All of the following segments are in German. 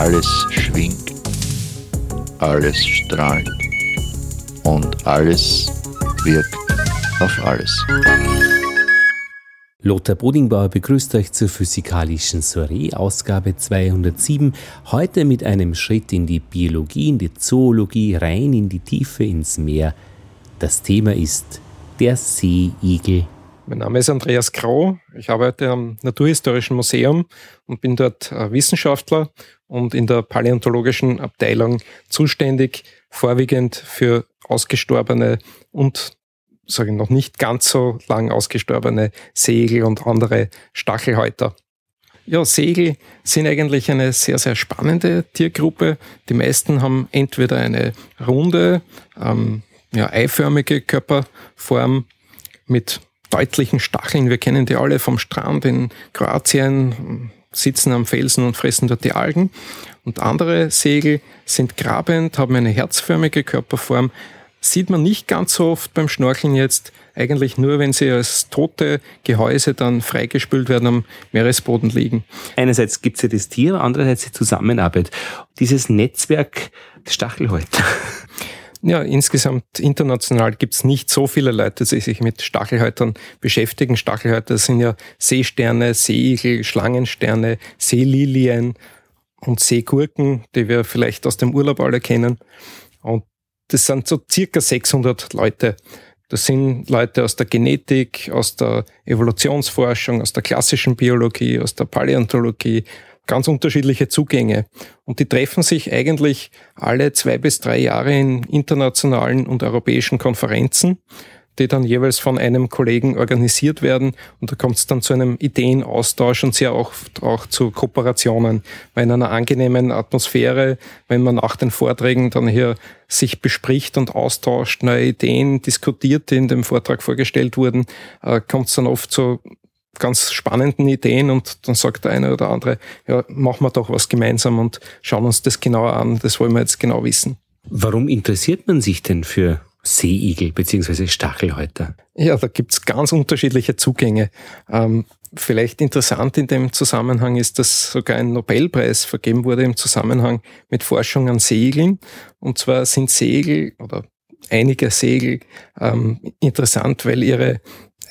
Alles schwingt, alles strahlt und alles wirkt auf alles. Lothar Bodingbauer begrüßt euch zur physikalischen Soiree, Ausgabe 207. Heute mit einem Schritt in die Biologie, in die Zoologie, rein in die Tiefe, ins Meer. Das Thema ist der Seeigel. Mein Name ist Andreas Krau. Ich arbeite am Naturhistorischen Museum und bin dort äh, Wissenschaftler und in der paläontologischen Abteilung zuständig, vorwiegend für ausgestorbene und sage ich noch nicht ganz so lang ausgestorbene Segel und andere Stachelhäuter. Ja, Segel sind eigentlich eine sehr, sehr spannende Tiergruppe. Die meisten haben entweder eine runde, ähm, ja, eiförmige Körperform mit deutlichen Stacheln. Wir kennen die alle vom Strand in Kroatien, sitzen am Felsen und fressen dort die Algen. Und andere Segel sind grabend, haben eine herzförmige Körperform, sieht man nicht ganz so oft beim Schnorcheln jetzt, eigentlich nur, wenn sie als tote Gehäuse dann freigespült werden am Meeresboden liegen. Einerseits gibt es ja das Tier, andererseits die Zusammenarbeit. Dieses Netzwerk Stachelhäuter. Ja, insgesamt international gibt es nicht so viele Leute, die sich mit Stachelhäutern beschäftigen. Stachelhäuter sind ja Seesterne, Seeigel, Schlangensterne, Seelilien und Seegurken, die wir vielleicht aus dem Urlaub alle kennen. Und das sind so circa 600 Leute. Das sind Leute aus der Genetik, aus der Evolutionsforschung, aus der klassischen Biologie, aus der Paläontologie, ganz unterschiedliche Zugänge. Und die treffen sich eigentlich alle zwei bis drei Jahre in internationalen und europäischen Konferenzen die dann jeweils von einem Kollegen organisiert werden. Und da kommt es dann zu einem Ideenaustausch und sehr oft auch zu Kooperationen. Weil in einer angenehmen Atmosphäre, wenn man nach den Vorträgen dann hier sich bespricht und austauscht, neue Ideen diskutiert, die in dem Vortrag vorgestellt wurden, äh, kommt es dann oft zu ganz spannenden Ideen und dann sagt der eine oder andere, ja, machen wir doch was gemeinsam und schauen uns das genauer an, das wollen wir jetzt genau wissen. Warum interessiert man sich denn für Seeigel bzw. Stachelhäuter? Ja, da gibt's ganz unterschiedliche Zugänge. Ähm, vielleicht interessant in dem Zusammenhang ist, dass sogar ein Nobelpreis vergeben wurde im Zusammenhang mit Forschung an Seeigeln. Und zwar sind Seeigel oder einige Segel ähm, interessant, weil ihre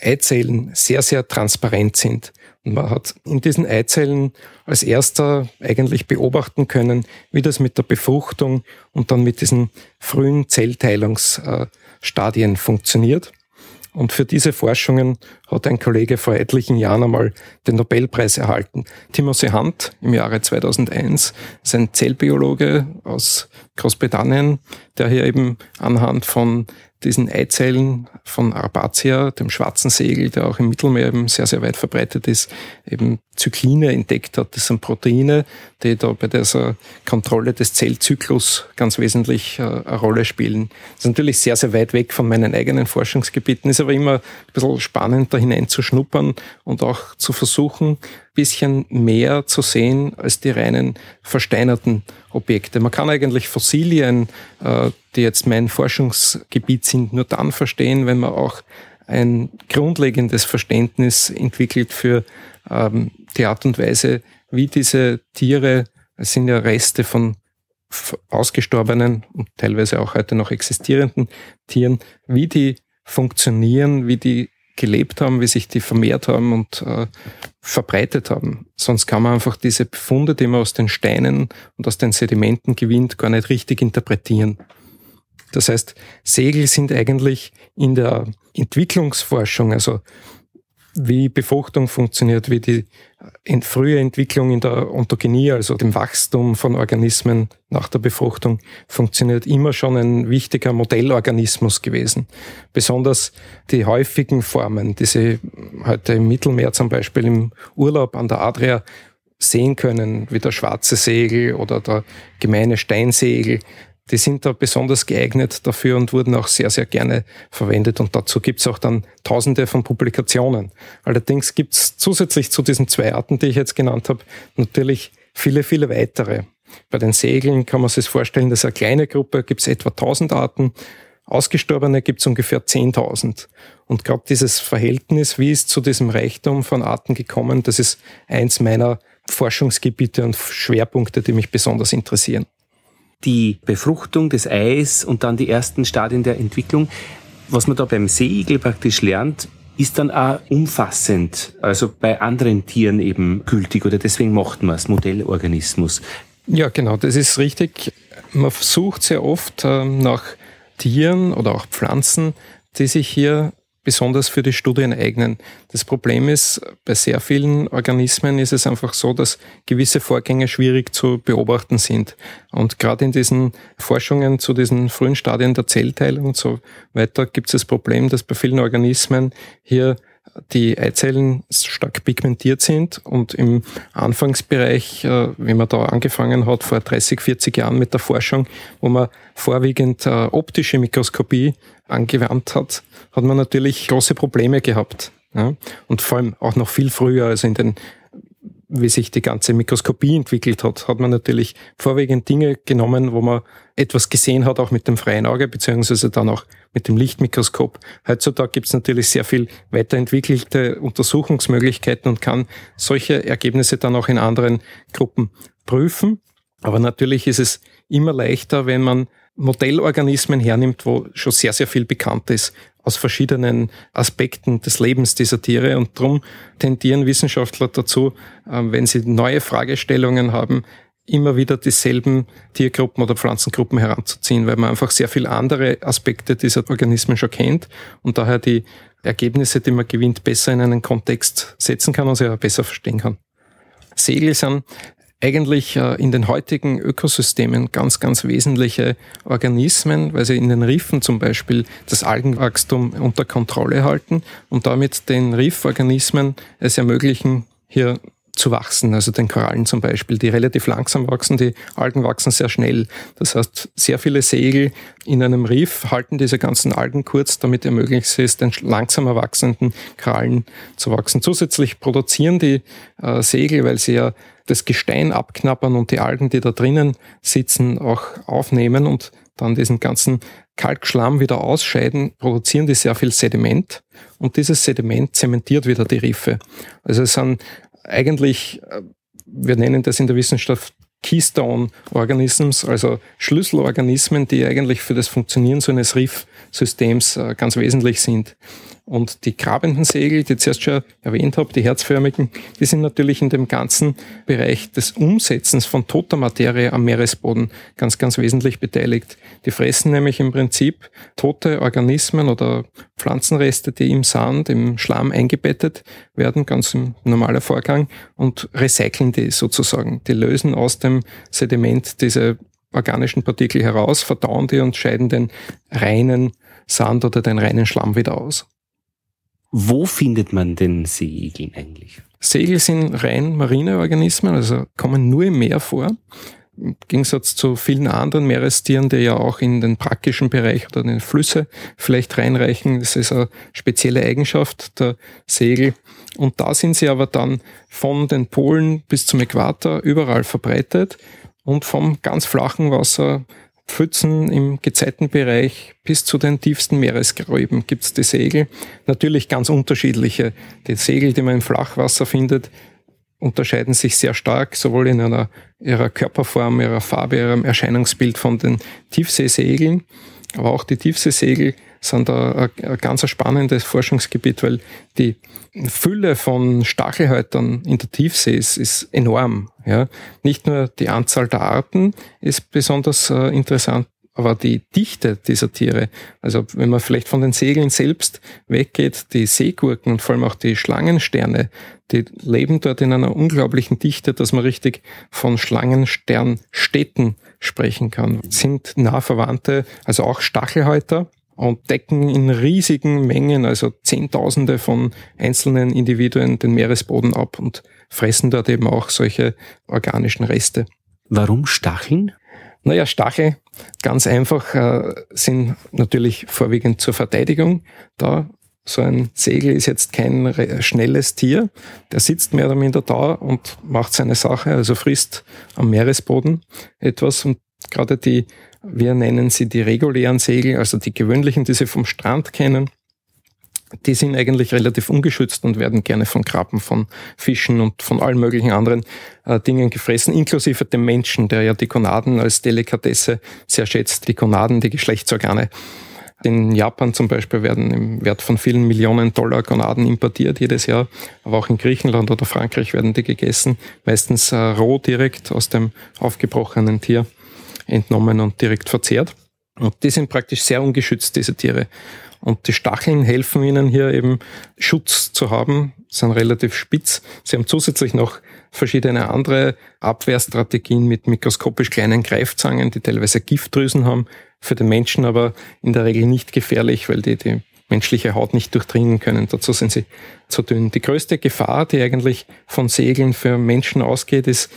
Eizellen sehr, sehr transparent sind. Und man hat in diesen Eizellen als erster eigentlich beobachten können, wie das mit der Befruchtung und dann mit diesen frühen Zellteilungsstadien funktioniert. Und für diese Forschungen hat ein Kollege vor etlichen Jahren einmal den Nobelpreis erhalten. Timothy Hunt im Jahre 2001 ist ein Zellbiologe aus Großbritannien, der hier eben anhand von diesen Eizellen von Arbacia, dem schwarzen Segel, der auch im Mittelmeer eben sehr, sehr weit verbreitet ist, eben Zykline entdeckt hat. Das sind Proteine, die da bei dieser Kontrolle des Zellzyklus ganz wesentlich äh, eine Rolle spielen. Das ist natürlich sehr, sehr weit weg von meinen eigenen Forschungsgebieten, ist aber immer ein bisschen spannend, da hineinzuschnuppern und auch zu versuchen, bisschen mehr zu sehen als die reinen versteinerten Objekte. Man kann eigentlich Fossilien, äh, die jetzt mein Forschungsgebiet sind, nur dann verstehen, wenn man auch ein grundlegendes Verständnis entwickelt für ähm, die Art und Weise, wie diese Tiere, es sind ja Reste von ausgestorbenen und teilweise auch heute noch existierenden Tieren, wie die funktionieren, wie die gelebt haben, wie sich die vermehrt haben und äh, verbreitet haben. Sonst kann man einfach diese Befunde, die man aus den Steinen und aus den Sedimenten gewinnt, gar nicht richtig interpretieren. Das heißt, Segel sind eigentlich in der Entwicklungsforschung, also wie Befruchtung funktioniert, wie die frühe Entwicklung in der Ontogenie, also dem Wachstum von Organismen nach der Befruchtung, funktioniert immer schon ein wichtiger Modellorganismus gewesen. Besonders die häufigen Formen, die Sie heute im Mittelmeer zum Beispiel im Urlaub an der Adria sehen können, wie der schwarze Segel oder der gemeine Steinsegel, die sind da besonders geeignet dafür und wurden auch sehr, sehr gerne verwendet. Und dazu gibt's auch dann tausende von Publikationen. Allerdings gibt's zusätzlich zu diesen zwei Arten, die ich jetzt genannt habe, natürlich viele, viele weitere. Bei den Segeln kann man sich vorstellen, dass eine kleine Gruppe gibt's etwa 1000 Arten. Ausgestorbene gibt's ungefähr 10.000. Und gerade dieses Verhältnis, wie ist zu diesem Reichtum von Arten gekommen, das ist eins meiner Forschungsgebiete und Schwerpunkte, die mich besonders interessieren. Die Befruchtung des Eis und dann die ersten Stadien der Entwicklung, was man da beim Seeigel praktisch lernt, ist dann auch umfassend, also bei anderen Tieren eben gültig oder deswegen macht man es, Modellorganismus. Ja, genau, das ist richtig. Man versucht sehr oft äh, nach Tieren oder auch Pflanzen, die sich hier besonders für die Studien eignen. Das Problem ist, bei sehr vielen Organismen ist es einfach so, dass gewisse Vorgänge schwierig zu beobachten sind. Und gerade in diesen Forschungen zu diesen frühen Stadien der Zellteilung und so weiter gibt es das Problem, dass bei vielen Organismen hier die Eizellen stark pigmentiert sind und im Anfangsbereich, äh, wenn man da angefangen hat, vor 30, 40 Jahren mit der Forschung, wo man vorwiegend äh, optische Mikroskopie angewandt hat, hat man natürlich große Probleme gehabt. Und vor allem auch noch viel früher, also in den wie sich die ganze Mikroskopie entwickelt hat, hat man natürlich vorwiegend Dinge genommen, wo man etwas gesehen hat, auch mit dem freien Auge, beziehungsweise dann auch mit dem Lichtmikroskop. Heutzutage gibt es natürlich sehr viel weiterentwickelte Untersuchungsmöglichkeiten und kann solche Ergebnisse dann auch in anderen Gruppen prüfen. Aber natürlich ist es immer leichter, wenn man Modellorganismen hernimmt, wo schon sehr, sehr viel bekannt ist aus verschiedenen Aspekten des Lebens dieser Tiere. Und darum tendieren Wissenschaftler dazu, ähm, wenn sie neue Fragestellungen haben, immer wieder dieselben Tiergruppen oder Pflanzengruppen heranzuziehen, weil man einfach sehr viel andere Aspekte dieser Organismen schon kennt und daher die Ergebnisse, die man gewinnt, besser in einen Kontext setzen kann und sie auch besser verstehen kann. Segel sind eigentlich äh, in den heutigen Ökosystemen ganz, ganz wesentliche Organismen, weil sie in den Riffen zum Beispiel das Algenwachstum unter Kontrolle halten und damit den Rifforganismen es ermöglichen, hier zu wachsen, also den Korallen zum Beispiel, die relativ langsam wachsen, die Algen wachsen sehr schnell. Das heißt, sehr viele Segel in einem Riff halten diese ganzen Algen kurz, damit ermöglicht es den langsamer wachsenden Korallen zu wachsen. Zusätzlich produzieren die äh, Segel, weil sie ja das Gestein abknappern und die Algen, die da drinnen sitzen, auch aufnehmen und dann diesen ganzen Kalkschlamm wieder ausscheiden, produzieren die sehr viel Sediment und dieses Sediment zementiert wieder die Riffe. Also es sind eigentlich, äh, wir nennen das in der Wissenschaft Keystone Organisms, also Schlüsselorganismen, die eigentlich für das Funktionieren so eines Riffsystems äh, ganz wesentlich sind. Und die grabenden Segel, die ich zuerst schon erwähnt habe, die herzförmigen, die sind natürlich in dem ganzen Bereich des Umsetzens von toter Materie am Meeresboden ganz, ganz wesentlich beteiligt. Die fressen nämlich im Prinzip tote Organismen oder Pflanzenreste, die im Sand, im Schlamm eingebettet werden, ganz ein normaler Vorgang, und recyceln die sozusagen. Die lösen aus dem Sediment diese organischen Partikel heraus, verdauen die und scheiden den reinen Sand oder den reinen Schlamm wieder aus. Wo findet man denn Seeigel eigentlich? Segel sind rein marine Organismen, also kommen nur im Meer vor. Im Gegensatz zu vielen anderen Meerestieren, die ja auch in den praktischen Bereich oder in den Flüsse vielleicht reinreichen. Das ist eine spezielle Eigenschaft der Segel. Und da sind sie aber dann von den Polen bis zum Äquator überall verbreitet und vom ganz flachen Wasser Pfützen im Gezeitenbereich bis zu den tiefsten Meeresgräben gibt es die Segel. Natürlich ganz unterschiedliche. Die Segel, die man im Flachwasser findet, unterscheiden sich sehr stark, sowohl in einer, ihrer Körperform, ihrer Farbe, ihrem Erscheinungsbild von den Tiefseesegeln. Aber auch die Tiefseesegel sind da ein ganz spannendes Forschungsgebiet, weil die Fülle von Stachelhäutern in der Tiefsee ist, ist enorm. Ja. Nicht nur die Anzahl der Arten ist besonders äh, interessant, aber die Dichte dieser Tiere, also wenn man vielleicht von den Segeln selbst weggeht, die Seegurken und vor allem auch die Schlangensterne, die leben dort in einer unglaublichen Dichte, dass man richtig von Schlangensternstädten sprechen kann. Sind nah verwandte, also auch Stachelhäuter, und decken in riesigen Mengen, also Zehntausende von einzelnen Individuen, den Meeresboden ab und fressen dort eben auch solche organischen Reste. Warum Stacheln? Naja, Stachel, ganz einfach, äh, sind natürlich vorwiegend zur Verteidigung da. So ein Segel ist jetzt kein schnelles Tier. Der sitzt mehr oder minder da und macht seine Sache, also frisst am Meeresboden etwas. Und gerade die wir nennen sie die regulären Segel, also die gewöhnlichen, die Sie vom Strand kennen. die sind eigentlich relativ ungeschützt und werden gerne von Krabben, von Fischen und von allen möglichen anderen äh, Dingen gefressen, inklusive dem Menschen, der ja die Gonaden als Delikatesse sehr schätzt, die Gonaden, die Geschlechtsorgane. In Japan zum Beispiel werden im Wert von vielen Millionen Dollar Gonaden importiert jedes Jahr, aber auch in Griechenland oder Frankreich werden die gegessen, meistens äh, roh direkt aus dem aufgebrochenen Tier entnommen und direkt verzehrt. Und die sind praktisch sehr ungeschützt, diese Tiere. Und die Stacheln helfen ihnen hier eben Schutz zu haben, sind relativ spitz. Sie haben zusätzlich noch verschiedene andere Abwehrstrategien mit mikroskopisch kleinen Greifzangen, die teilweise Giftdrüsen haben, für den Menschen aber in der Regel nicht gefährlich, weil die die menschliche Haut nicht durchdringen können. Dazu sind sie zu dünn. Die größte Gefahr, die eigentlich von Segeln für Menschen ausgeht, ist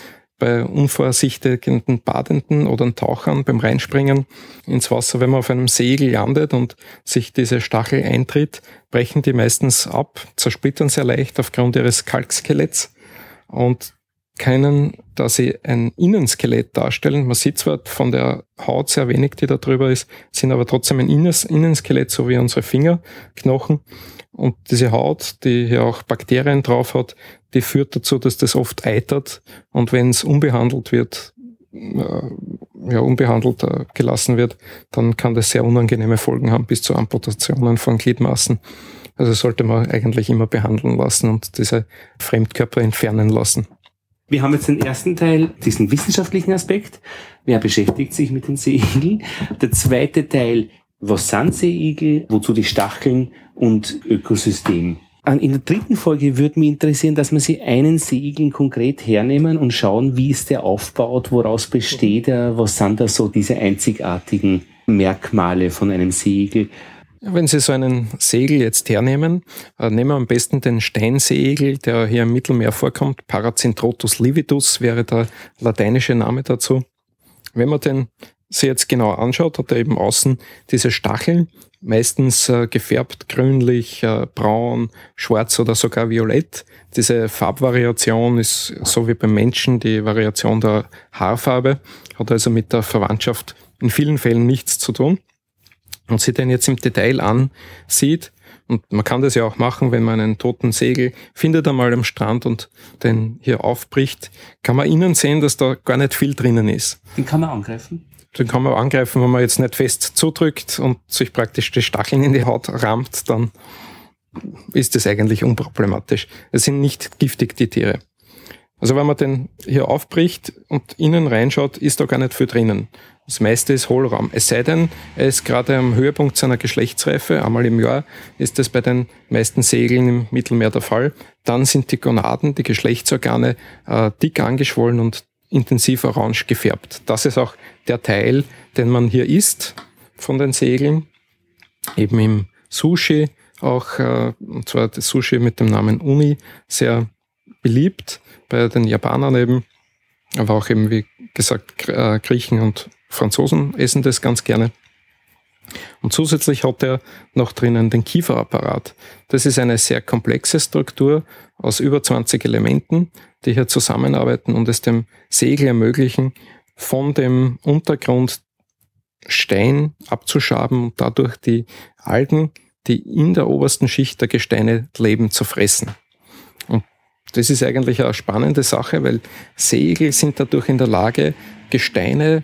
bei unvorsichtigen Badenden oder Tauchern beim Reinspringen ins Wasser, wenn man auf einem Segel landet und sich diese Stachel eintritt, brechen die meistens ab, zersplittern sehr leicht aufgrund ihres Kalkskeletts und können, da sie ein Innenskelett darstellen. Man sieht zwar von der Haut sehr wenig, die da drüber ist, sind aber trotzdem ein Innenskelett, so wie unsere Fingerknochen. Und diese Haut, die hier auch Bakterien drauf hat, die führt dazu, dass das oft eitert. Und wenn es unbehandelt wird, äh, ja, unbehandelt äh, gelassen wird, dann kann das sehr unangenehme Folgen haben, bis zu Amputationen von Gliedmaßen. Also sollte man eigentlich immer behandeln lassen und diese Fremdkörper entfernen lassen. Wir haben jetzt den ersten Teil, diesen wissenschaftlichen Aspekt. Wer beschäftigt sich mit den Seeigeln? Der zweite Teil, was sind Seeigel, wozu die Stacheln und Ökosystem. In der dritten Folge würde mich interessieren, dass wir sie einen Seeigel konkret hernehmen und schauen, wie ist der aufgebaut, woraus besteht er, was sind da so diese einzigartigen Merkmale von einem Seeigel. Wenn Sie so einen Segel jetzt hernehmen, äh, nehmen wir am besten den Steinseegel, der hier im Mittelmeer vorkommt. Paracentrotus lividus wäre der lateinische Name dazu. Wenn man den sich jetzt genau anschaut, hat er eben außen diese Stacheln, meistens äh, gefärbt grünlich, äh, braun, schwarz oder sogar violett. Diese Farbvariation ist so wie beim Menschen die Variation der Haarfarbe, hat also mit der Verwandtschaft in vielen Fällen nichts zu tun. Und sich den jetzt im Detail ansieht, und man kann das ja auch machen, wenn man einen toten Segel findet einmal am Strand und den hier aufbricht, kann man innen sehen, dass da gar nicht viel drinnen ist. Den kann man angreifen? Den kann man angreifen, wenn man jetzt nicht fest zudrückt und sich praktisch die Stacheln in die Haut rammt, dann ist das eigentlich unproblematisch. Es sind nicht giftig, die Tiere. Also wenn man den hier aufbricht und innen reinschaut, ist da gar nicht viel drinnen. Das meiste ist Hohlraum. Es sei denn, er ist gerade am Höhepunkt seiner Geschlechtsreife, einmal im Jahr ist das bei den meisten Segeln im Mittelmeer der Fall. Dann sind die Gonaden, die Geschlechtsorgane, äh, dick angeschwollen und intensiv orange gefärbt. Das ist auch der Teil, den man hier isst von den Segeln. Eben im Sushi auch, äh, und zwar das Sushi mit dem Namen Uni, sehr beliebt bei den Japanern eben, aber auch eben, wie gesagt, äh, Griechen und Franzosen essen das ganz gerne. Und zusätzlich hat er noch drinnen den Kieferapparat. Das ist eine sehr komplexe Struktur aus über 20 Elementen, die hier zusammenarbeiten und es dem Segel ermöglichen, von dem Untergrund Stein abzuschaben und dadurch die Algen, die in der obersten Schicht der Gesteine leben, zu fressen. Und das ist eigentlich eine spannende Sache, weil Segel sind dadurch in der Lage, Gesteine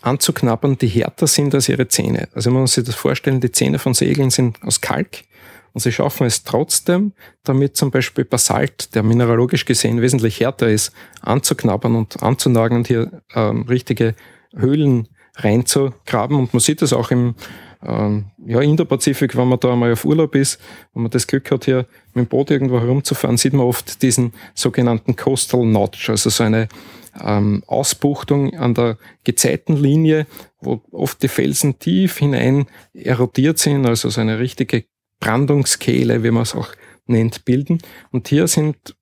anzuknabbern, die härter sind als ihre Zähne. Also man muss sich das vorstellen, die Zähne von Segeln sind aus Kalk und sie schaffen es trotzdem, damit zum Beispiel Basalt, der mineralogisch gesehen wesentlich härter ist, anzuknabbern und anzunagen und hier ähm, richtige Höhlen reinzugraben. Und man sieht das auch im ähm, ja, Indo-Pazifik, wenn man da einmal auf Urlaub ist, wenn man das Glück hat, hier mit dem Boot irgendwo herumzufahren, sieht man oft diesen sogenannten Coastal Notch, also so eine ähm, Ausbuchtung an der Gezeitenlinie, wo oft die Felsen tief hinein erodiert sind, also so eine richtige Brandungskehle, wie man es auch nennt, bilden. Und hier sind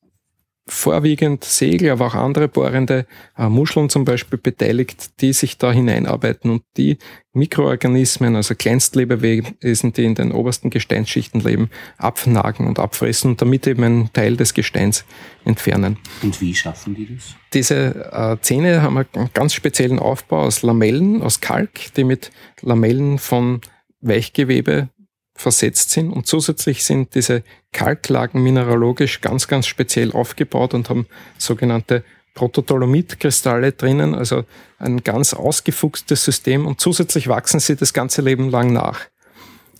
vorwiegend Segel, aber auch andere bohrende äh, Muscheln zum Beispiel beteiligt, die sich da hineinarbeiten und die Mikroorganismen, also Kleinstlebewesen, die in den obersten Gesteinsschichten leben, abnagen und abfressen und damit eben einen Teil des Gesteins entfernen. Und wie schaffen die das? Diese äh, Zähne haben einen ganz speziellen Aufbau aus Lamellen, aus Kalk, die mit Lamellen von Weichgewebe versetzt sind und zusätzlich sind diese Kalklagen mineralogisch ganz, ganz speziell aufgebaut und haben sogenannte Protodolomit-Kristalle drinnen, also ein ganz ausgefuchstes System und zusätzlich wachsen sie das ganze Leben lang nach.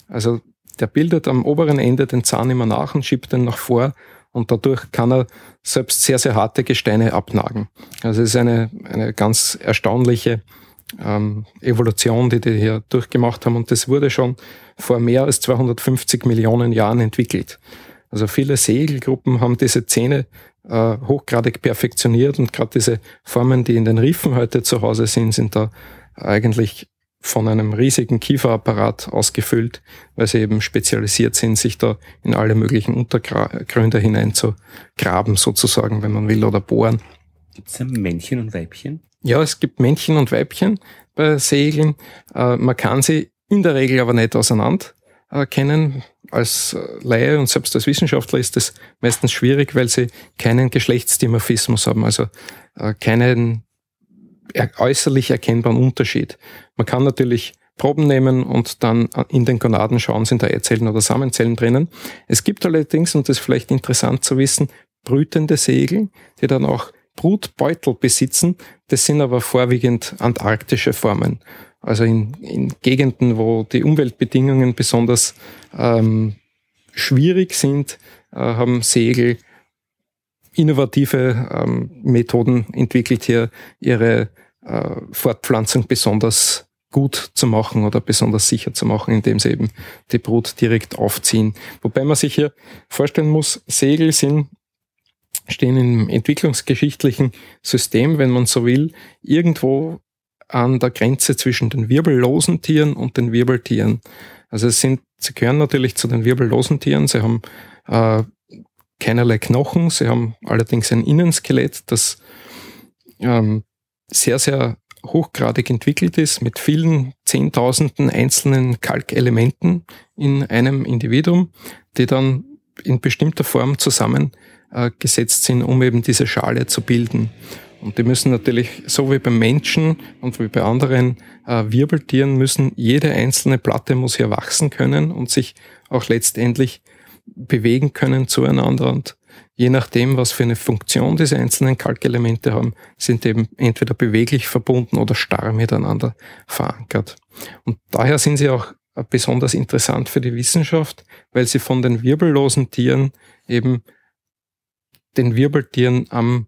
Also der bildet am oberen Ende den Zahn immer nach und schiebt den nach vor und dadurch kann er selbst sehr, sehr harte Gesteine abnagen. Also es ist eine, eine ganz erstaunliche ähm, Evolution, die die hier durchgemacht haben und das wurde schon vor mehr als 250 Millionen Jahren entwickelt. Also viele Segelgruppen haben diese Zähne äh, hochgradig perfektioniert und gerade diese Formen, die in den Riffen heute zu Hause sind, sind da eigentlich von einem riesigen Kieferapparat ausgefüllt, weil sie eben spezialisiert sind, sich da in alle möglichen Untergründe hineinzugraben, sozusagen, wenn man will, oder bohren. Gibt es Männchen und Weibchen? Ja, es gibt Männchen und Weibchen bei Segeln. Äh, man kann sie in der Regel aber nicht auseinander kennen. Als Laie und selbst als Wissenschaftler ist das meistens schwierig, weil sie keinen Geschlechtsdimorphismus haben, also äh, keinen äußerlich erkennbaren Unterschied. Man kann natürlich Proben nehmen und dann in den Gonaden schauen, sind da Eizellen oder Samenzellen drinnen. Es gibt allerdings, und das ist vielleicht interessant zu wissen, brütende Segel, die dann auch Brutbeutel besitzen. Das sind aber vorwiegend antarktische Formen. Also in, in Gegenden, wo die Umweltbedingungen besonders ähm, schwierig sind, äh, haben Segel innovative ähm, Methoden entwickelt, hier ihre äh, Fortpflanzung besonders gut zu machen oder besonders sicher zu machen, indem sie eben die Brut direkt aufziehen. Wobei man sich hier vorstellen muss, Segel sind stehen im entwicklungsgeschichtlichen System, wenn man so will, irgendwo an der Grenze zwischen den wirbellosen Tieren und den Wirbeltieren. Also es sind, sie gehören natürlich zu den wirbellosen Tieren, sie haben äh, keinerlei Knochen. Sie haben allerdings ein Innenskelett, das ähm, sehr, sehr hochgradig entwickelt ist, mit vielen Zehntausenden einzelnen Kalkelementen in einem Individuum, die dann in bestimmter Form zusammengesetzt sind, um eben diese Schale zu bilden. Und die müssen natürlich, so wie beim Menschen und wie bei anderen äh, Wirbeltieren, müssen jede einzelne Platte muss hier wachsen können und sich auch letztendlich bewegen können zueinander und je nachdem, was für eine Funktion diese einzelnen Kalkelemente haben, sind eben entweder beweglich verbunden oder starr miteinander verankert. Und daher sind sie auch besonders interessant für die Wissenschaft, weil sie von den wirbellosen Tieren eben den Wirbeltieren am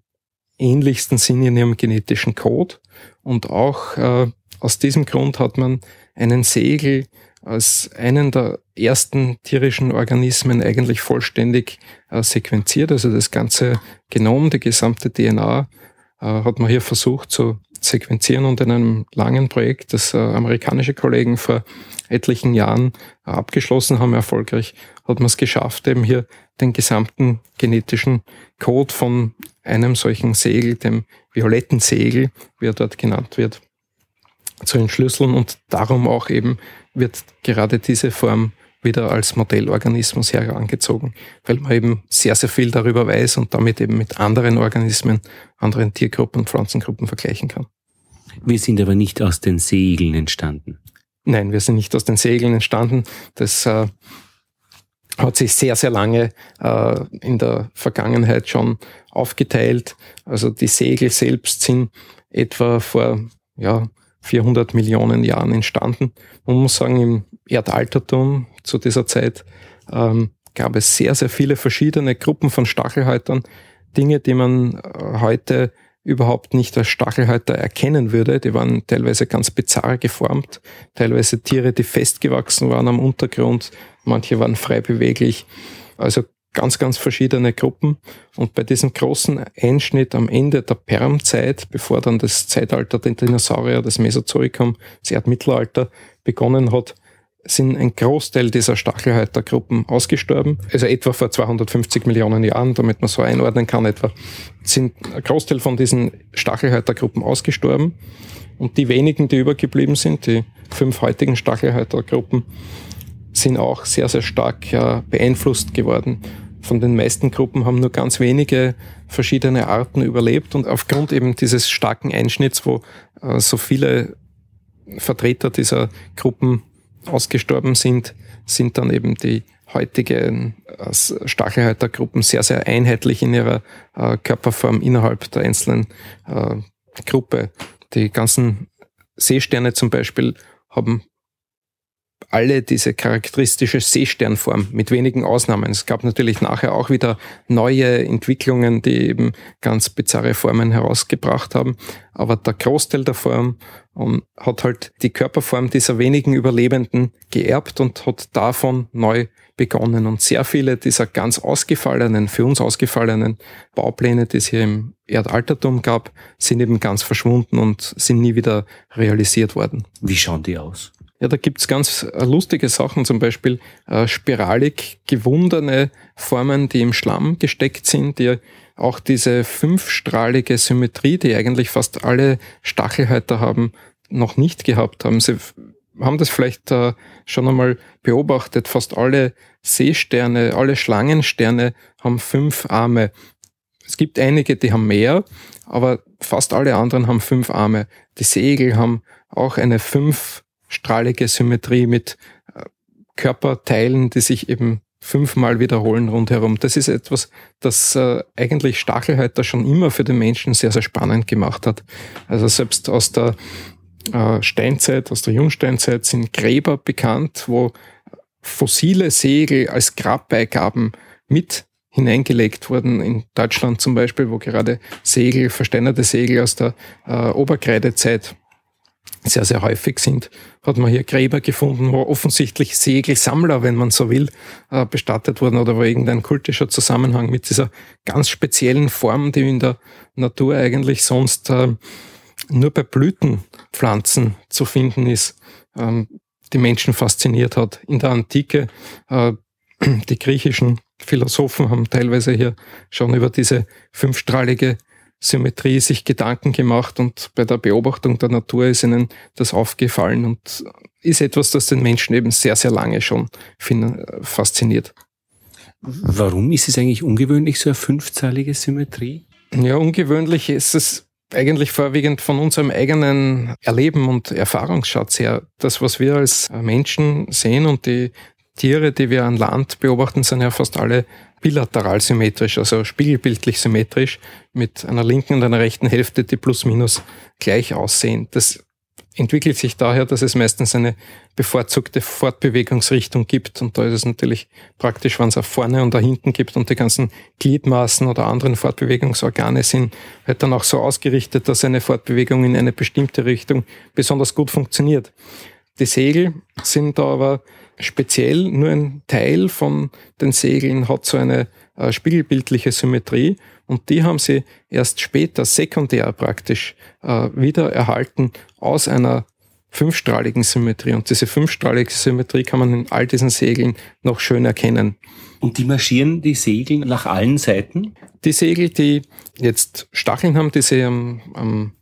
ähnlichsten sind in ihrem genetischen Code. Und auch äh, aus diesem Grund hat man einen Segel als einen der ersten tierischen Organismen eigentlich vollständig äh, sequenziert. Also das ganze Genom, die gesamte DNA äh, hat man hier versucht zu sequenzieren und in einem langen Projekt, das äh, amerikanische Kollegen vor etlichen Jahren äh, abgeschlossen haben, erfolgreich, hat man es geschafft, eben hier den gesamten genetischen Code von einem solchen Segel, dem violetten Segel, wie er dort genannt wird, zu entschlüsseln. Und darum auch eben wird gerade diese Form wieder als Modellorganismus herangezogen, weil man eben sehr, sehr viel darüber weiß und damit eben mit anderen Organismen, anderen Tiergruppen Pflanzengruppen vergleichen kann. Wir sind aber nicht aus den Segeln entstanden. Nein, wir sind nicht aus den Segeln entstanden. Das äh, hat sich sehr, sehr lange äh, in der Vergangenheit schon aufgeteilt. Also die Segel selbst sind etwa vor ja, 400 Millionen Jahren entstanden. Man muss sagen, im Erdaltertum zu dieser Zeit ähm, gab es sehr, sehr viele verschiedene Gruppen von Stachelhäutern. Dinge, die man äh, heute überhaupt nicht als Stachelhäuter erkennen würde. Die waren teilweise ganz bizarr geformt, teilweise Tiere, die festgewachsen waren am Untergrund, manche waren frei beweglich. Also ganz, ganz verschiedene Gruppen. Und bei diesem großen Einschnitt am Ende der Permzeit, bevor dann das Zeitalter der Dinosaurier, das Mesozoikum, das Erdmittelalter begonnen hat, sind ein Großteil dieser Stachelhäutergruppen ausgestorben. Also etwa vor 250 Millionen Jahren, damit man so einordnen kann, etwa sind ein Großteil von diesen Stachelhäutergruppen ausgestorben. Und die wenigen, die übergeblieben sind, die fünf heutigen Stachelhäutergruppen, sind auch sehr, sehr stark äh, beeinflusst geworden. Von den meisten Gruppen haben nur ganz wenige verschiedene Arten überlebt und aufgrund eben dieses starken Einschnitts, wo äh, so viele Vertreter dieser Gruppen ausgestorben sind, sind dann eben die heutigen äh, Stachelhaltergruppen sehr, sehr einheitlich in ihrer äh, Körperform innerhalb der einzelnen äh, Gruppe. Die ganzen Seesterne zum Beispiel haben alle diese charakteristische Seesternform mit wenigen Ausnahmen. Es gab natürlich nachher auch wieder neue Entwicklungen, die eben ganz bizarre Formen herausgebracht haben. Aber der Großteil der Form ähm, hat halt die Körperform dieser wenigen Überlebenden geerbt und hat davon neu begonnen. Und sehr viele dieser ganz ausgefallenen, für uns ausgefallenen Baupläne, die es hier im Erdaltertum gab, sind eben ganz verschwunden und sind nie wieder realisiert worden. Wie schauen die aus? Ja, da gibt's ganz äh, lustige Sachen, zum Beispiel äh, spiralig gewundene Formen, die im Schlamm gesteckt sind, die auch diese fünfstrahlige Symmetrie, die eigentlich fast alle Stachelhäuter haben, noch nicht gehabt haben. Sie haben das vielleicht äh, schon einmal beobachtet. Fast alle Seesterne, alle Schlangensterne haben fünf Arme. Es gibt einige, die haben mehr, aber fast alle anderen haben fünf Arme. Die Segel haben auch eine fünf strahlige Symmetrie mit äh, Körperteilen, die sich eben fünfmal wiederholen rundherum. Das ist etwas, das äh, eigentlich Stachelhalter schon immer für den Menschen sehr, sehr spannend gemacht hat. Also selbst aus der äh, Steinzeit, aus der Jungsteinzeit sind Gräber bekannt, wo fossile Segel als Grabbeigaben mit hineingelegt wurden. In Deutschland zum Beispiel, wo gerade Segel, versteinerte Segel aus der äh, Oberkreidezeit sehr, sehr häufig sind, hat man hier Gräber gefunden, wo offensichtlich Segelsammler, wenn man so will, äh, bestattet wurden oder wo irgendein kultischer Zusammenhang mit dieser ganz speziellen Form, die in der Natur eigentlich sonst äh, nur bei Blütenpflanzen zu finden ist, ähm, die Menschen fasziniert hat. In der Antike, äh, die griechischen Philosophen haben teilweise hier schon über diese fünfstrahlige Symmetrie sich Gedanken gemacht und bei der Beobachtung der Natur ist ihnen das aufgefallen und ist etwas, das den Menschen eben sehr, sehr lange schon fasziniert. Warum ist es eigentlich ungewöhnlich, so eine fünfzahlige Symmetrie? Ja, ungewöhnlich ist es eigentlich vorwiegend von unserem eigenen Erleben und Erfahrungsschatz her. Das, was wir als Menschen sehen und die Tiere, die wir an Land beobachten, sind ja fast alle bilateral symmetrisch, also spiegelbildlich symmetrisch, mit einer linken und einer rechten Hälfte, die plus minus gleich aussehen. Das entwickelt sich daher, dass es meistens eine bevorzugte Fortbewegungsrichtung gibt. Und da ist es natürlich praktisch, wenn es auch vorne und da hinten gibt und die ganzen Gliedmaßen oder anderen Fortbewegungsorgane sind halt dann auch so ausgerichtet, dass eine Fortbewegung in eine bestimmte Richtung besonders gut funktioniert. Die Segel sind da aber speziell nur ein Teil von den Segeln hat so eine äh, spiegelbildliche Symmetrie und die haben sie erst später sekundär praktisch äh, wieder erhalten aus einer fünfstrahligen Symmetrie. Und diese fünfstrahlige Symmetrie kann man in all diesen Segeln noch schön erkennen. Und die marschieren die Segel nach allen Seiten? Die Segel, die jetzt Stacheln haben, die sie am, am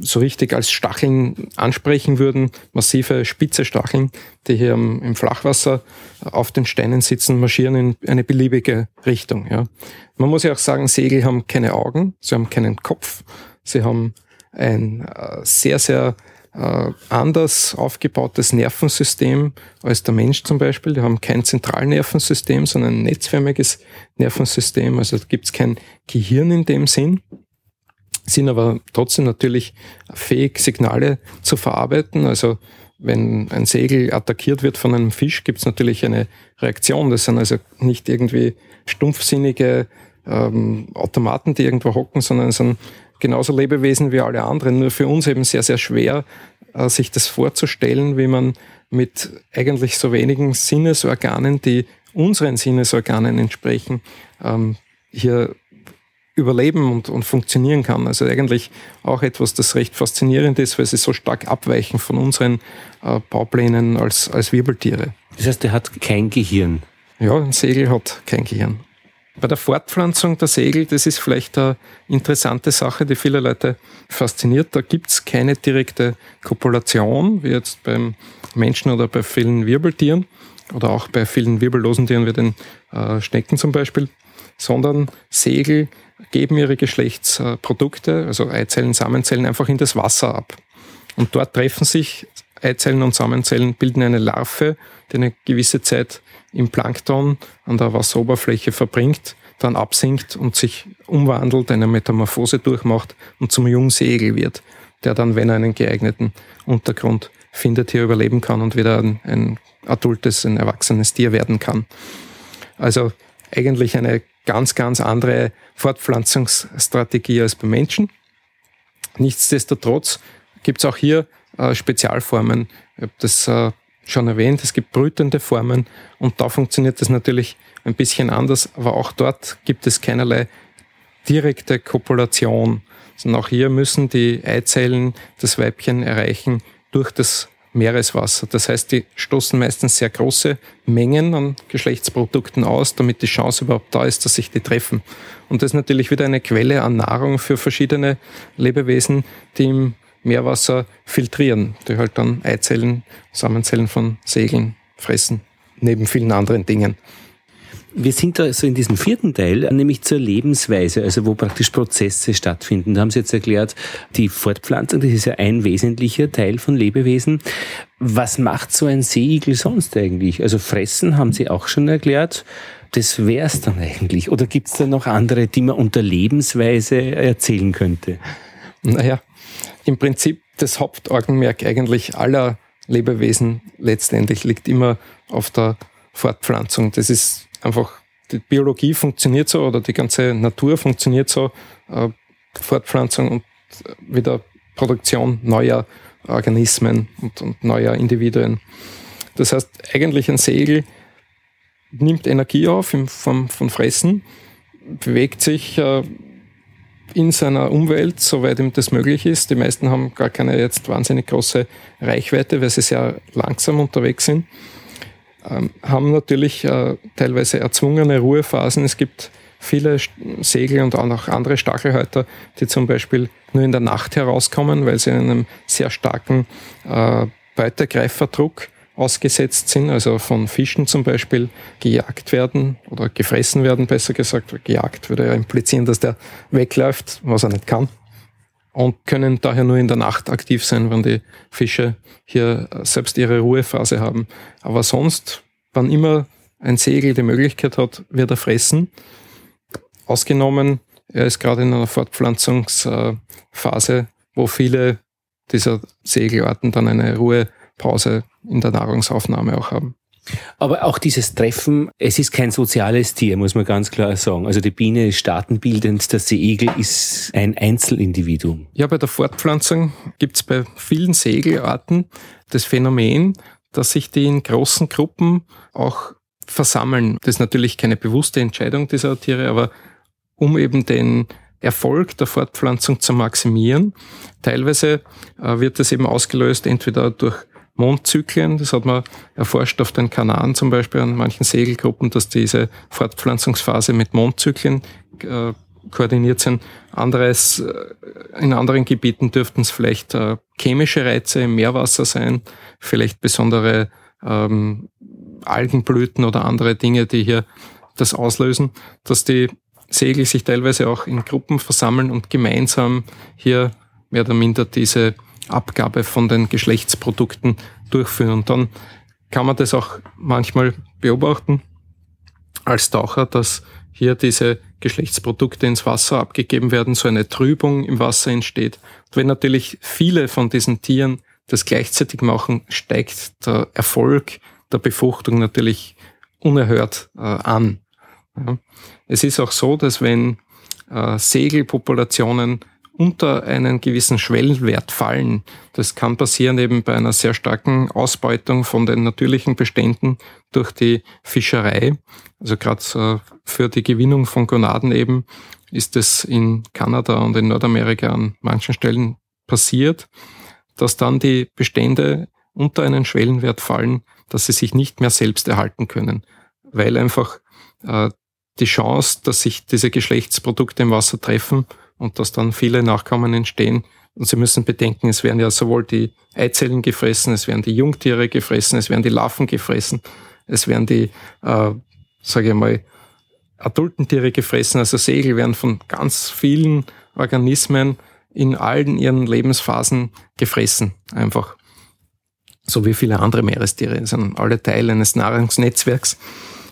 so richtig als Stacheln ansprechen würden, massive spitze Stacheln, die hier im Flachwasser auf den Steinen sitzen, marschieren in eine beliebige Richtung. Ja. Man muss ja auch sagen, Segel haben keine Augen, sie haben keinen Kopf, sie haben ein äh, sehr, sehr äh, anders aufgebautes Nervensystem als der Mensch zum Beispiel. Die haben kein Zentralnervensystem, sondern ein netzförmiges Nervensystem. Also da gibt es kein Gehirn in dem Sinn sind aber trotzdem natürlich fähig, Signale zu verarbeiten. Also wenn ein Segel attackiert wird von einem Fisch, gibt es natürlich eine Reaktion. Das sind also nicht irgendwie stumpfsinnige ähm, Automaten, die irgendwo hocken, sondern es sind genauso Lebewesen wie alle anderen. Nur für uns eben sehr, sehr schwer, äh, sich das vorzustellen, wie man mit eigentlich so wenigen Sinnesorganen, die unseren Sinnesorganen entsprechen, ähm, hier überleben und, und funktionieren kann. Also eigentlich auch etwas, das recht faszinierend ist, weil sie so stark abweichen von unseren äh, Bauplänen als, als Wirbeltiere. Das heißt, er hat kein Gehirn. Ja, ein Segel hat kein Gehirn. Bei der Fortpflanzung der Segel, das ist vielleicht eine interessante Sache, die viele Leute fasziniert. Da gibt es keine direkte Kopulation, wie jetzt beim Menschen oder bei vielen Wirbeltieren oder auch bei vielen wirbellosen Tieren wie den äh, Schnecken zum Beispiel, sondern Segel geben ihre Geschlechtsprodukte, also Eizellen, Samenzellen, einfach in das Wasser ab. Und dort treffen sich Eizellen und Samenzellen bilden eine Larve, die eine gewisse Zeit im Plankton an der Wasseroberfläche verbringt, dann absinkt und sich umwandelt, eine Metamorphose durchmacht und zum Jungsegel wird, der dann, wenn er einen geeigneten Untergrund findet, hier überleben kann und wieder ein, ein adultes, ein erwachsenes Tier werden kann. Also eigentlich eine ganz, ganz andere Fortpflanzungsstrategie als beim Menschen. Nichtsdestotrotz gibt es auch hier äh, Spezialformen. Ich habe das äh, schon erwähnt, es gibt brütende Formen und da funktioniert das natürlich ein bisschen anders, aber auch dort gibt es keinerlei direkte Kopulation, sondern auch hier müssen die Eizellen das Weibchen erreichen durch das Meereswasser. Das heißt, die stoßen meistens sehr große Mengen an Geschlechtsprodukten aus, damit die Chance überhaupt da ist, dass sich die treffen. Und das ist natürlich wieder eine Quelle an Nahrung für verschiedene Lebewesen, die im Meerwasser filtrieren, die halt dann Eizellen, Samenzellen von Segeln fressen, neben vielen anderen Dingen. Wir sind da so in diesem vierten Teil, nämlich zur Lebensweise, also wo praktisch Prozesse stattfinden. Da haben Sie jetzt erklärt, die Fortpflanzung, das ist ja ein wesentlicher Teil von Lebewesen. Was macht so ein Seeigel sonst eigentlich? Also fressen haben Sie auch schon erklärt. Das wär's dann eigentlich. Oder gibt's da noch andere, die man unter Lebensweise erzählen könnte? Naja, im Prinzip das Hauptaugenmerk eigentlich aller Lebewesen letztendlich liegt immer auf der Fortpflanzung. Das ist einfach, die Biologie funktioniert so oder die ganze Natur funktioniert so, äh, Fortpflanzung und wieder Produktion neuer Organismen und, und neuer Individuen. Das heißt, eigentlich ein Segel nimmt Energie auf in Form von Fressen, bewegt sich äh, in seiner Umwelt, soweit ihm das möglich ist. Die meisten haben gar keine jetzt wahnsinnig große Reichweite, weil sie sehr langsam unterwegs sind ähm, haben natürlich äh, teilweise erzwungene Ruhephasen. Es gibt viele Segel und auch noch andere Stachelhäuter, die zum Beispiel nur in der Nacht herauskommen, weil sie einem sehr starken äh, Beutegreiferdruck ausgesetzt sind, also von Fischen zum Beispiel gejagt werden oder gefressen werden, besser gesagt. Gejagt würde ja implizieren, dass der wegläuft, was er nicht kann und können daher nur in der Nacht aktiv sein, wenn die Fische hier selbst ihre Ruhephase haben. Aber sonst, wann immer ein Segel die Möglichkeit hat, wird er fressen. Ausgenommen, er ist gerade in einer Fortpflanzungsphase, wo viele dieser Segelarten dann eine Ruhepause in der Nahrungsaufnahme auch haben. Aber auch dieses Treffen, es ist kein soziales Tier, muss man ganz klar sagen. Also die Biene ist staatenbildend, der Seeigel ist ein Einzelindividuum. Ja, bei der Fortpflanzung gibt es bei vielen Segelarten das Phänomen, dass sich die in großen Gruppen auch versammeln. Das ist natürlich keine bewusste Entscheidung dieser Tiere, aber um eben den Erfolg der Fortpflanzung zu maximieren. Teilweise äh, wird das eben ausgelöst entweder durch Mondzyklen. Das hat man erforscht auf den Kanaren zum Beispiel an manchen Segelgruppen, dass diese Fortpflanzungsphase mit Mondzyklen äh, koordiniert sind. Anderes, äh, in anderen Gebieten dürften es vielleicht äh, chemische Reize im Meerwasser sein, vielleicht besondere ähm, Algenblüten oder andere Dinge, die hier das auslösen, dass die Segel sich teilweise auch in Gruppen versammeln und gemeinsam hier mehr oder minder diese Abgabe von den Geschlechtsprodukten durchführen. Und dann kann man das auch manchmal beobachten als Taucher, dass hier diese Geschlechtsprodukte ins Wasser abgegeben werden, so eine Trübung im Wasser entsteht. Und wenn natürlich viele von diesen Tieren das gleichzeitig machen, steigt der Erfolg der Befruchtung natürlich unerhört äh, an. Ja. Es ist auch so, dass wenn äh, Segelpopulationen unter einen gewissen Schwellenwert fallen. Das kann passieren eben bei einer sehr starken Ausbeutung von den natürlichen Beständen durch die Fischerei. Also gerade äh, für die Gewinnung von Gonaden eben ist es in Kanada und in Nordamerika an manchen Stellen passiert, dass dann die Bestände unter einen Schwellenwert fallen, dass sie sich nicht mehr selbst erhalten können, weil einfach äh, die Chance, dass sich diese Geschlechtsprodukte im Wasser treffen, und dass dann viele Nachkommen entstehen. Und Sie müssen bedenken, es werden ja sowohl die Eizellen gefressen, es werden die Jungtiere gefressen, es werden die Larven gefressen, es werden die, äh, sage ich mal, adulten Tiere gefressen. Also Segel werden von ganz vielen Organismen in allen ihren Lebensphasen gefressen, einfach. so wie viele andere Meerestiere, sind alle Teil eines Nahrungsnetzwerks.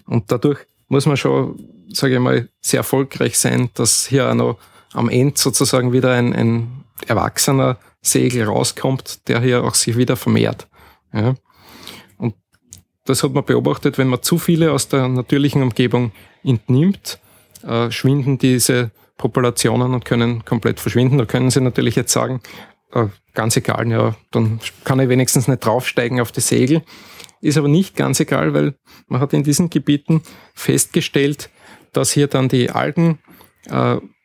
Und dadurch muss man schon, sage ich mal, sehr erfolgreich sein, dass hier auch noch am Ende sozusagen wieder ein, ein erwachsener Segel rauskommt, der hier auch sich wieder vermehrt. Ja. Und das hat man beobachtet, wenn man zu viele aus der natürlichen Umgebung entnimmt, äh, schwinden diese Populationen und können komplett verschwinden. Da können Sie natürlich jetzt sagen, äh, ganz egal, ja, dann kann ich wenigstens nicht draufsteigen auf die Segel. Ist aber nicht ganz egal, weil man hat in diesen Gebieten festgestellt, dass hier dann die Algenproduktion äh,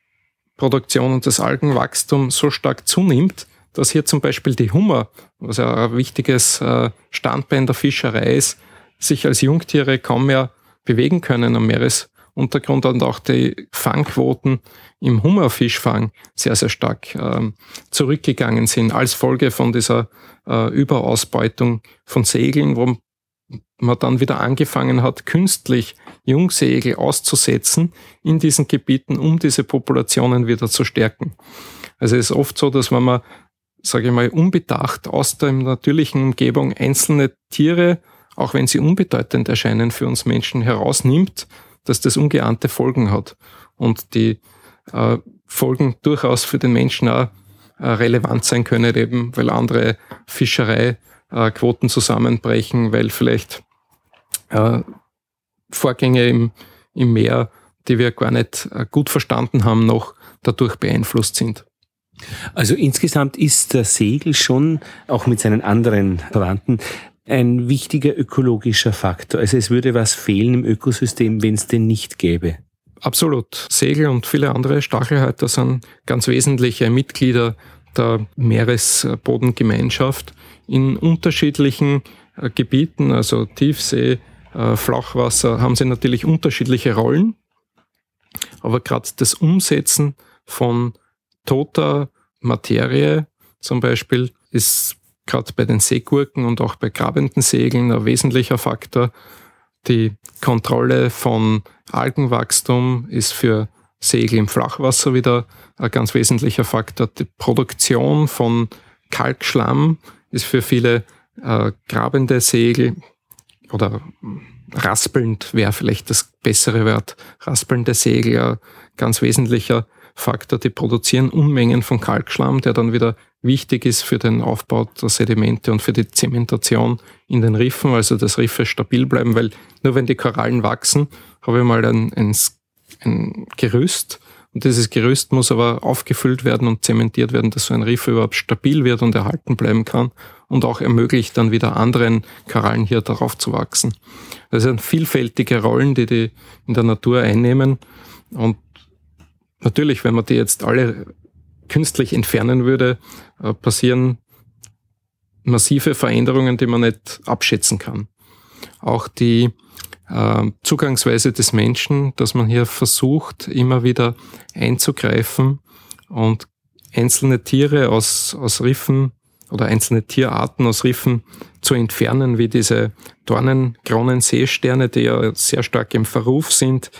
und das Algenwachstum so stark zunimmt, dass hier zum Beispiel die Hummer, was ja ein wichtiges äh, Standbein der Fischerei ist, sich als Jungtiere kaum mehr bewegen können am Meeresuntergrund und auch die Fangquoten im Hummerfischfang sehr, sehr stark ähm, zurückgegangen sind als Folge von dieser äh, Überausbeutung von Segeln, wo man dann wieder angefangen hat, künstlich Jungsegel auszusetzen in diesen Gebieten, um diese Populationen wieder zu stärken. Also es ist oft so, dass wenn man, sage ich mal, unbedacht aus der natürlichen Umgebung einzelne Tiere, auch wenn sie unbedeutend erscheinen für uns Menschen, herausnimmt, dass das ungeahnte Folgen hat. Und die äh, Folgen durchaus für den Menschen auch äh, relevant sein können, eben weil andere Fischereiquoten zusammenbrechen, weil vielleicht äh, Vorgänge im, im Meer, die wir gar nicht äh, gut verstanden haben, noch dadurch beeinflusst sind. Also insgesamt ist der Segel schon, auch mit seinen anderen Verwandten, ein wichtiger ökologischer Faktor. Also es würde was fehlen im Ökosystem, wenn es den nicht gäbe. Absolut. Segel und viele andere Stachelhäuter sind ganz wesentliche Mitglieder der Meeresbodengemeinschaft in unterschiedlichen äh, Gebieten, also Tiefsee, äh, Flachwasser, haben sie natürlich unterschiedliche Rollen. Aber gerade das Umsetzen von toter Materie zum Beispiel ist gerade bei den Seegurken und auch bei grabenden Segeln ein wesentlicher Faktor, die Kontrolle von Algenwachstum ist für Segel im Flachwasser wieder ein ganz wesentlicher Faktor. Die Produktion von Kalkschlamm ist für viele äh, grabende Segel oder raspelnd wäre vielleicht das bessere Wort. Raspelnde Segel ein ganz wesentlicher Faktor. Die produzieren Unmengen von Kalkschlamm, der dann wieder wichtig ist für den Aufbau der Sedimente und für die Zementation in den Riffen, also dass Riffe stabil bleiben, weil nur wenn die Korallen wachsen, habe ich mal ein, ein, ein Gerüst und dieses Gerüst muss aber aufgefüllt werden und zementiert werden, dass so ein Riff überhaupt stabil wird und erhalten bleiben kann und auch ermöglicht dann wieder anderen Korallen hier darauf zu wachsen. Das sind vielfältige Rollen, die die in der Natur einnehmen und natürlich, wenn man die jetzt alle künstlich entfernen würde, äh, passieren massive Veränderungen, die man nicht abschätzen kann. Auch die äh, Zugangsweise des Menschen, dass man hier versucht, immer wieder einzugreifen und einzelne Tiere aus, aus Riffen oder einzelne Tierarten aus Riffen zu entfernen, wie diese Dornenkronenseesterne, die ja sehr stark im Verruf sind,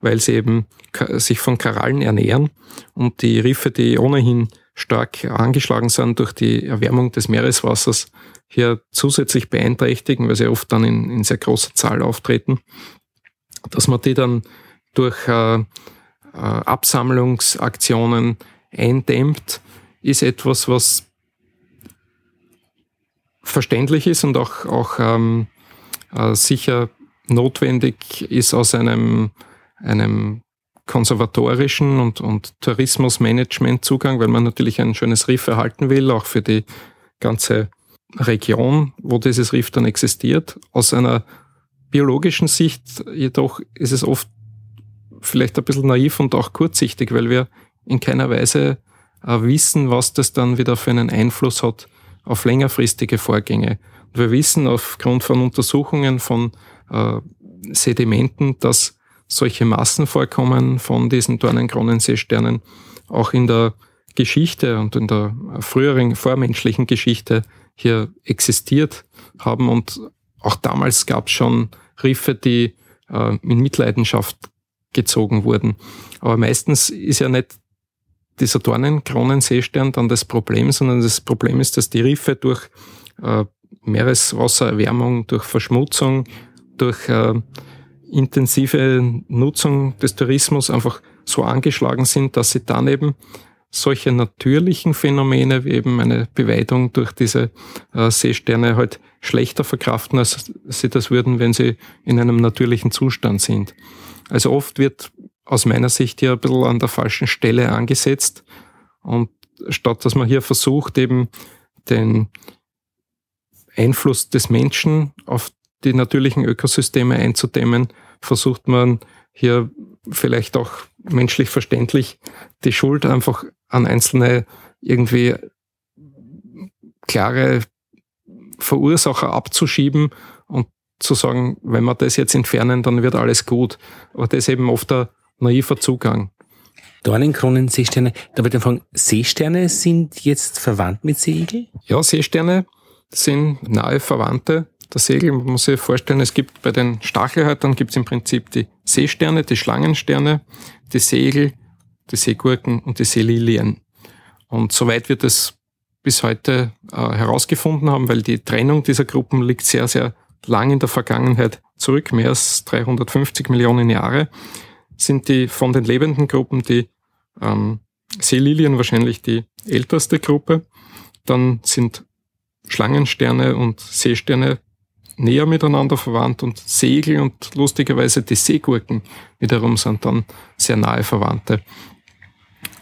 weil sie eben sich von Korallen ernähren. Und die Riffe, die ohnehin stark angeschlagen sind durch die Erwärmung des Meereswassers, hier zusätzlich beeinträchtigen, weil sie oft dann in, in sehr großer Zahl auftreten, dass man die dann durch äh, äh, Absammlungsaktionen eindämmt, ist etwas, was verständlich ist und auch, auch ähm, äh, sicher notwendig ist aus einem, einem konservatorischen und, und Tourismusmanagement-Zugang, weil man natürlich ein schönes Riff erhalten will, auch für die ganze Region, wo dieses Riff dann existiert. Aus einer biologischen Sicht jedoch ist es oft vielleicht ein bisschen naiv und auch kurzsichtig, weil wir in keiner Weise äh, wissen, was das dann wieder für einen Einfluss hat auf längerfristige Vorgänge. Und wir wissen aufgrund von Untersuchungen von äh, Sedimenten, dass solche Massenvorkommen von diesen Dornenkronenseesternen auch in der Geschichte und in der früheren vormenschlichen Geschichte hier existiert haben. Und auch damals gab es schon Riffe, die äh, in Mitleidenschaft gezogen wurden. Aber meistens ist ja nicht dieser Dornenkronenseestern dann das Problem, sondern das Problem ist, dass die Riffe durch äh, Meereswassererwärmung, durch Verschmutzung, durch äh, intensive Nutzung des Tourismus einfach so angeschlagen sind, dass sie dann eben solche natürlichen Phänomene wie eben eine Beweidung durch diese äh, Seesterne halt schlechter verkraften, als sie das würden, wenn sie in einem natürlichen Zustand sind. Also oft wird aus meiner Sicht hier ein bisschen an der falschen Stelle angesetzt und statt dass man hier versucht, eben den Einfluss des Menschen auf die natürlichen Ökosysteme einzudämmen, versucht man hier vielleicht auch menschlich verständlich die Schuld einfach an einzelne irgendwie klare Verursacher abzuschieben und zu sagen, wenn wir das jetzt entfernen, dann wird alles gut. Aber das ist eben oft ein naiver Zugang. Dornenkronen, Seesterne. Da würde ich fragen, Seesterne sind jetzt verwandt mit Seeigel? Ja, Seesterne sind nahe Verwandte der Segel. Man muss sich vorstellen, es gibt bei den Stachelhäutern gibt es im Prinzip die Seesterne, die Schlangensterne, die Segel, die Seegurken und die Seelilien. Und soweit wird es bis heute äh, herausgefunden haben, weil die Trennung dieser Gruppen liegt sehr, sehr lang in der Vergangenheit zurück, mehr als 350 Millionen Jahre, sind die von den lebenden Gruppen die ähm, Seelilien wahrscheinlich die älteste Gruppe. Dann sind Schlangensterne und Seesterne näher miteinander verwandt und Segel und lustigerweise die Seegurken wiederum sind dann sehr nahe Verwandte.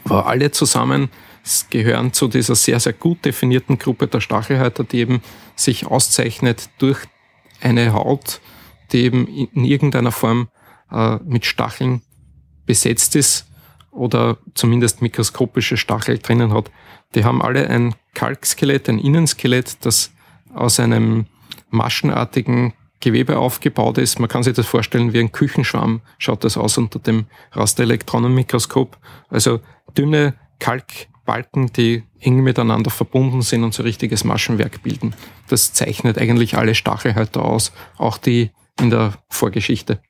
Aber alle zusammen gehören zu dieser sehr, sehr gut definierten Gruppe der Stachelhäuter, die eben sich auszeichnet durch eine Haut, die eben in irgendeiner Form äh, mit Stacheln besetzt ist oder zumindest mikroskopische Stachel drinnen hat. Die haben alle ein Kalkskelett, ein Innenskelett, das aus einem maschenartigen Gewebe aufgebaut ist. Man kann sich das vorstellen wie ein Küchenschwamm, schaut das aus unter dem Rasterelektronenmikroskop. Also dünne Kalkbalken, die eng miteinander verbunden sind und so richtiges Maschenwerk bilden. Das zeichnet eigentlich alle Stachelhäuter aus, auch die in der Vorgeschichte.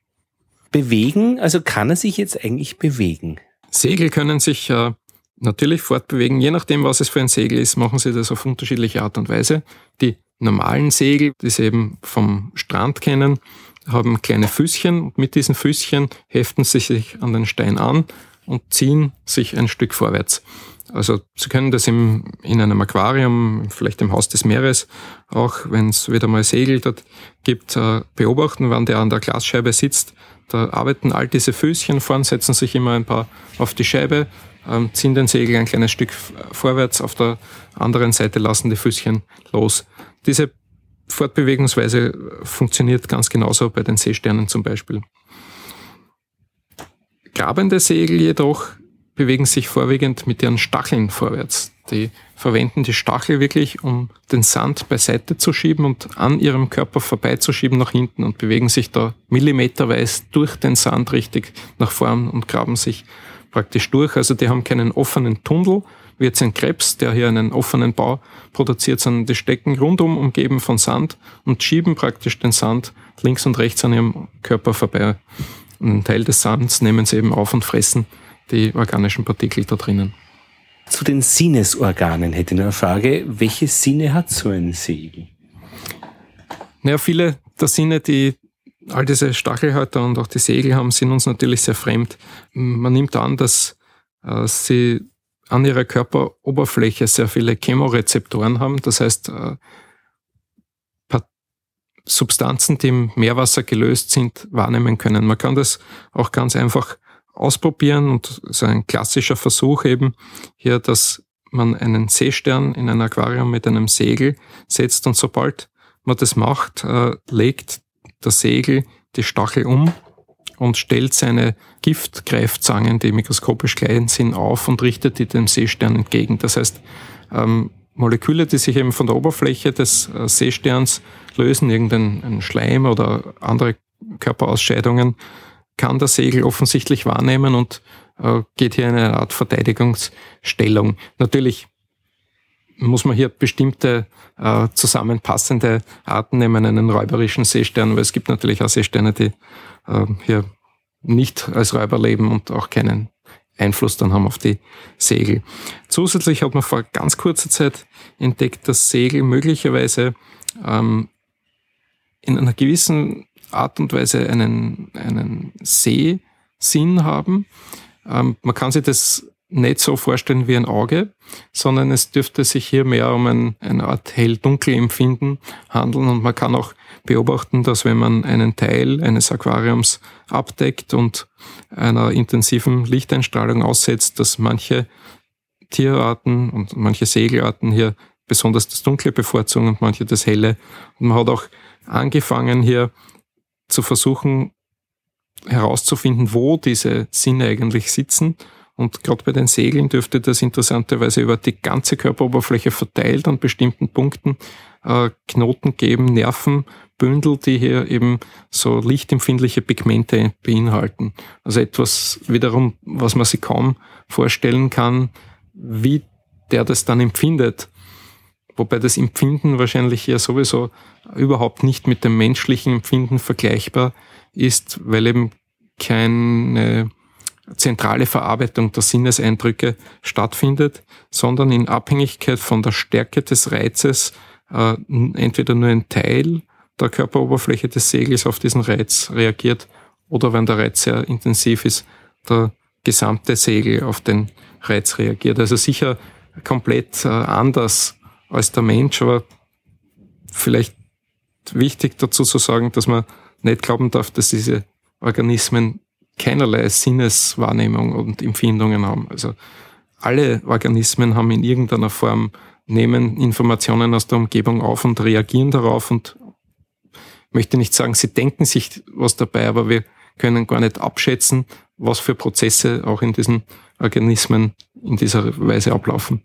Bewegen, also kann er sich jetzt eigentlich bewegen? Segel können sich äh, natürlich fortbewegen. Je nachdem, was es für ein Segel ist, machen sie das auf unterschiedliche Art und Weise. Die normalen Segel, die sie eben vom Strand kennen, haben kleine Füßchen und mit diesen Füßchen heften sie sich an den Stein an und ziehen sich ein Stück vorwärts. Also Sie können das im, in einem Aquarium, vielleicht im Haus des Meeres, auch wenn es wieder mal Segel dort gibt, äh, beobachten, wann der an der Glasscheibe sitzt. Da arbeiten all diese Füßchen vorn, setzen sich immer ein paar auf die Scheibe, ähm, ziehen den Segel ein kleines Stück vorwärts, auf der anderen Seite lassen die Füßchen los. Diese Fortbewegungsweise funktioniert ganz genauso bei den Seesternen zum Beispiel. Grabende Segel jedoch bewegen sich vorwiegend mit ihren Stacheln vorwärts. Die verwenden die Stachel wirklich, um den Sand beiseite zu schieben und an ihrem Körper vorbeizuschieben nach hinten und bewegen sich da millimeterweise durch den Sand richtig nach vorn und graben sich praktisch durch. Also die haben keinen offenen Tunnel, wie jetzt ein Krebs, der hier einen offenen Bau produziert, sondern die stecken rundum umgeben von Sand und schieben praktisch den Sand links und rechts an ihrem Körper vorbei. Und einen Teil des Sands nehmen sie eben auf und fressen die organischen Partikel da drinnen. Zu den Sinnesorganen hätte ich noch eine Frage. Welche Sinne hat so ein Segel? Naja, viele der Sinne, die all diese Stachelhäuter und auch die Segel haben, sind uns natürlich sehr fremd. Man nimmt an, dass äh, sie an ihrer Körperoberfläche sehr viele Chemorezeptoren haben. Das heißt, äh, Substanzen, die im Meerwasser gelöst sind, wahrnehmen können. Man kann das auch ganz einfach ausprobieren und so ein klassischer Versuch eben hier, dass man einen Seestern in ein Aquarium mit einem Segel setzt und sobald man das macht, äh, legt der Segel die Stachel um und stellt seine Giftgreifzangen, die mikroskopisch klein sind, auf und richtet die dem Seestern entgegen. Das heißt, ähm, Moleküle, die sich eben von der Oberfläche des äh, Seesterns lösen, irgendein Schleim oder andere Körperausscheidungen, kann der Segel offensichtlich wahrnehmen und äh, geht hier in eine Art Verteidigungsstellung. Natürlich muss man hier bestimmte äh, zusammenpassende Arten nehmen, einen räuberischen Seestern, weil es gibt natürlich auch Seesterne, die äh, hier nicht als Räuber leben und auch keinen Einfluss dann haben auf die Segel. Zusätzlich hat man vor ganz kurzer Zeit entdeckt, dass Segel möglicherweise ähm, in einer gewissen Art und Weise einen, einen Sehsinn haben. Ähm, man kann sich das nicht so vorstellen wie ein Auge, sondern es dürfte sich hier mehr um ein, eine Art hell-dunkel-Empfinden handeln und man kann auch beobachten, dass wenn man einen Teil eines Aquariums abdeckt und einer intensiven Lichteinstrahlung aussetzt, dass manche Tierarten und manche Segelarten hier besonders das Dunkle bevorzugen und manche das Helle. Und man hat auch angefangen hier zu versuchen herauszufinden, wo diese Sinne eigentlich sitzen und gerade bei den Segeln dürfte das interessanterweise über die ganze Körperoberfläche verteilt an bestimmten Punkten äh, Knoten geben, Nervenbündel, die hier eben so lichtempfindliche Pigmente beinhalten. Also etwas wiederum, was man sich kaum vorstellen kann, wie der das dann empfindet. Wobei das Empfinden wahrscheinlich ja sowieso überhaupt nicht mit dem menschlichen Empfinden vergleichbar ist, weil eben keine zentrale Verarbeitung der Sinneseindrücke stattfindet, sondern in Abhängigkeit von der Stärke des Reizes äh, entweder nur ein Teil der Körperoberfläche des Segels auf diesen Reiz reagiert oder wenn der Reiz sehr intensiv ist, der gesamte Segel auf den Reiz reagiert. Also sicher komplett äh, anders als der Mensch, aber vielleicht wichtig dazu zu sagen, dass man nicht glauben darf, dass diese Organismen keinerlei Sinneswahrnehmung und Empfindungen haben. Also alle Organismen haben in irgendeiner Form, nehmen Informationen aus der Umgebung auf und reagieren darauf und möchte nicht sagen, sie denken sich was dabei, aber wir können gar nicht abschätzen, was für Prozesse auch in diesen Organismen in dieser Weise ablaufen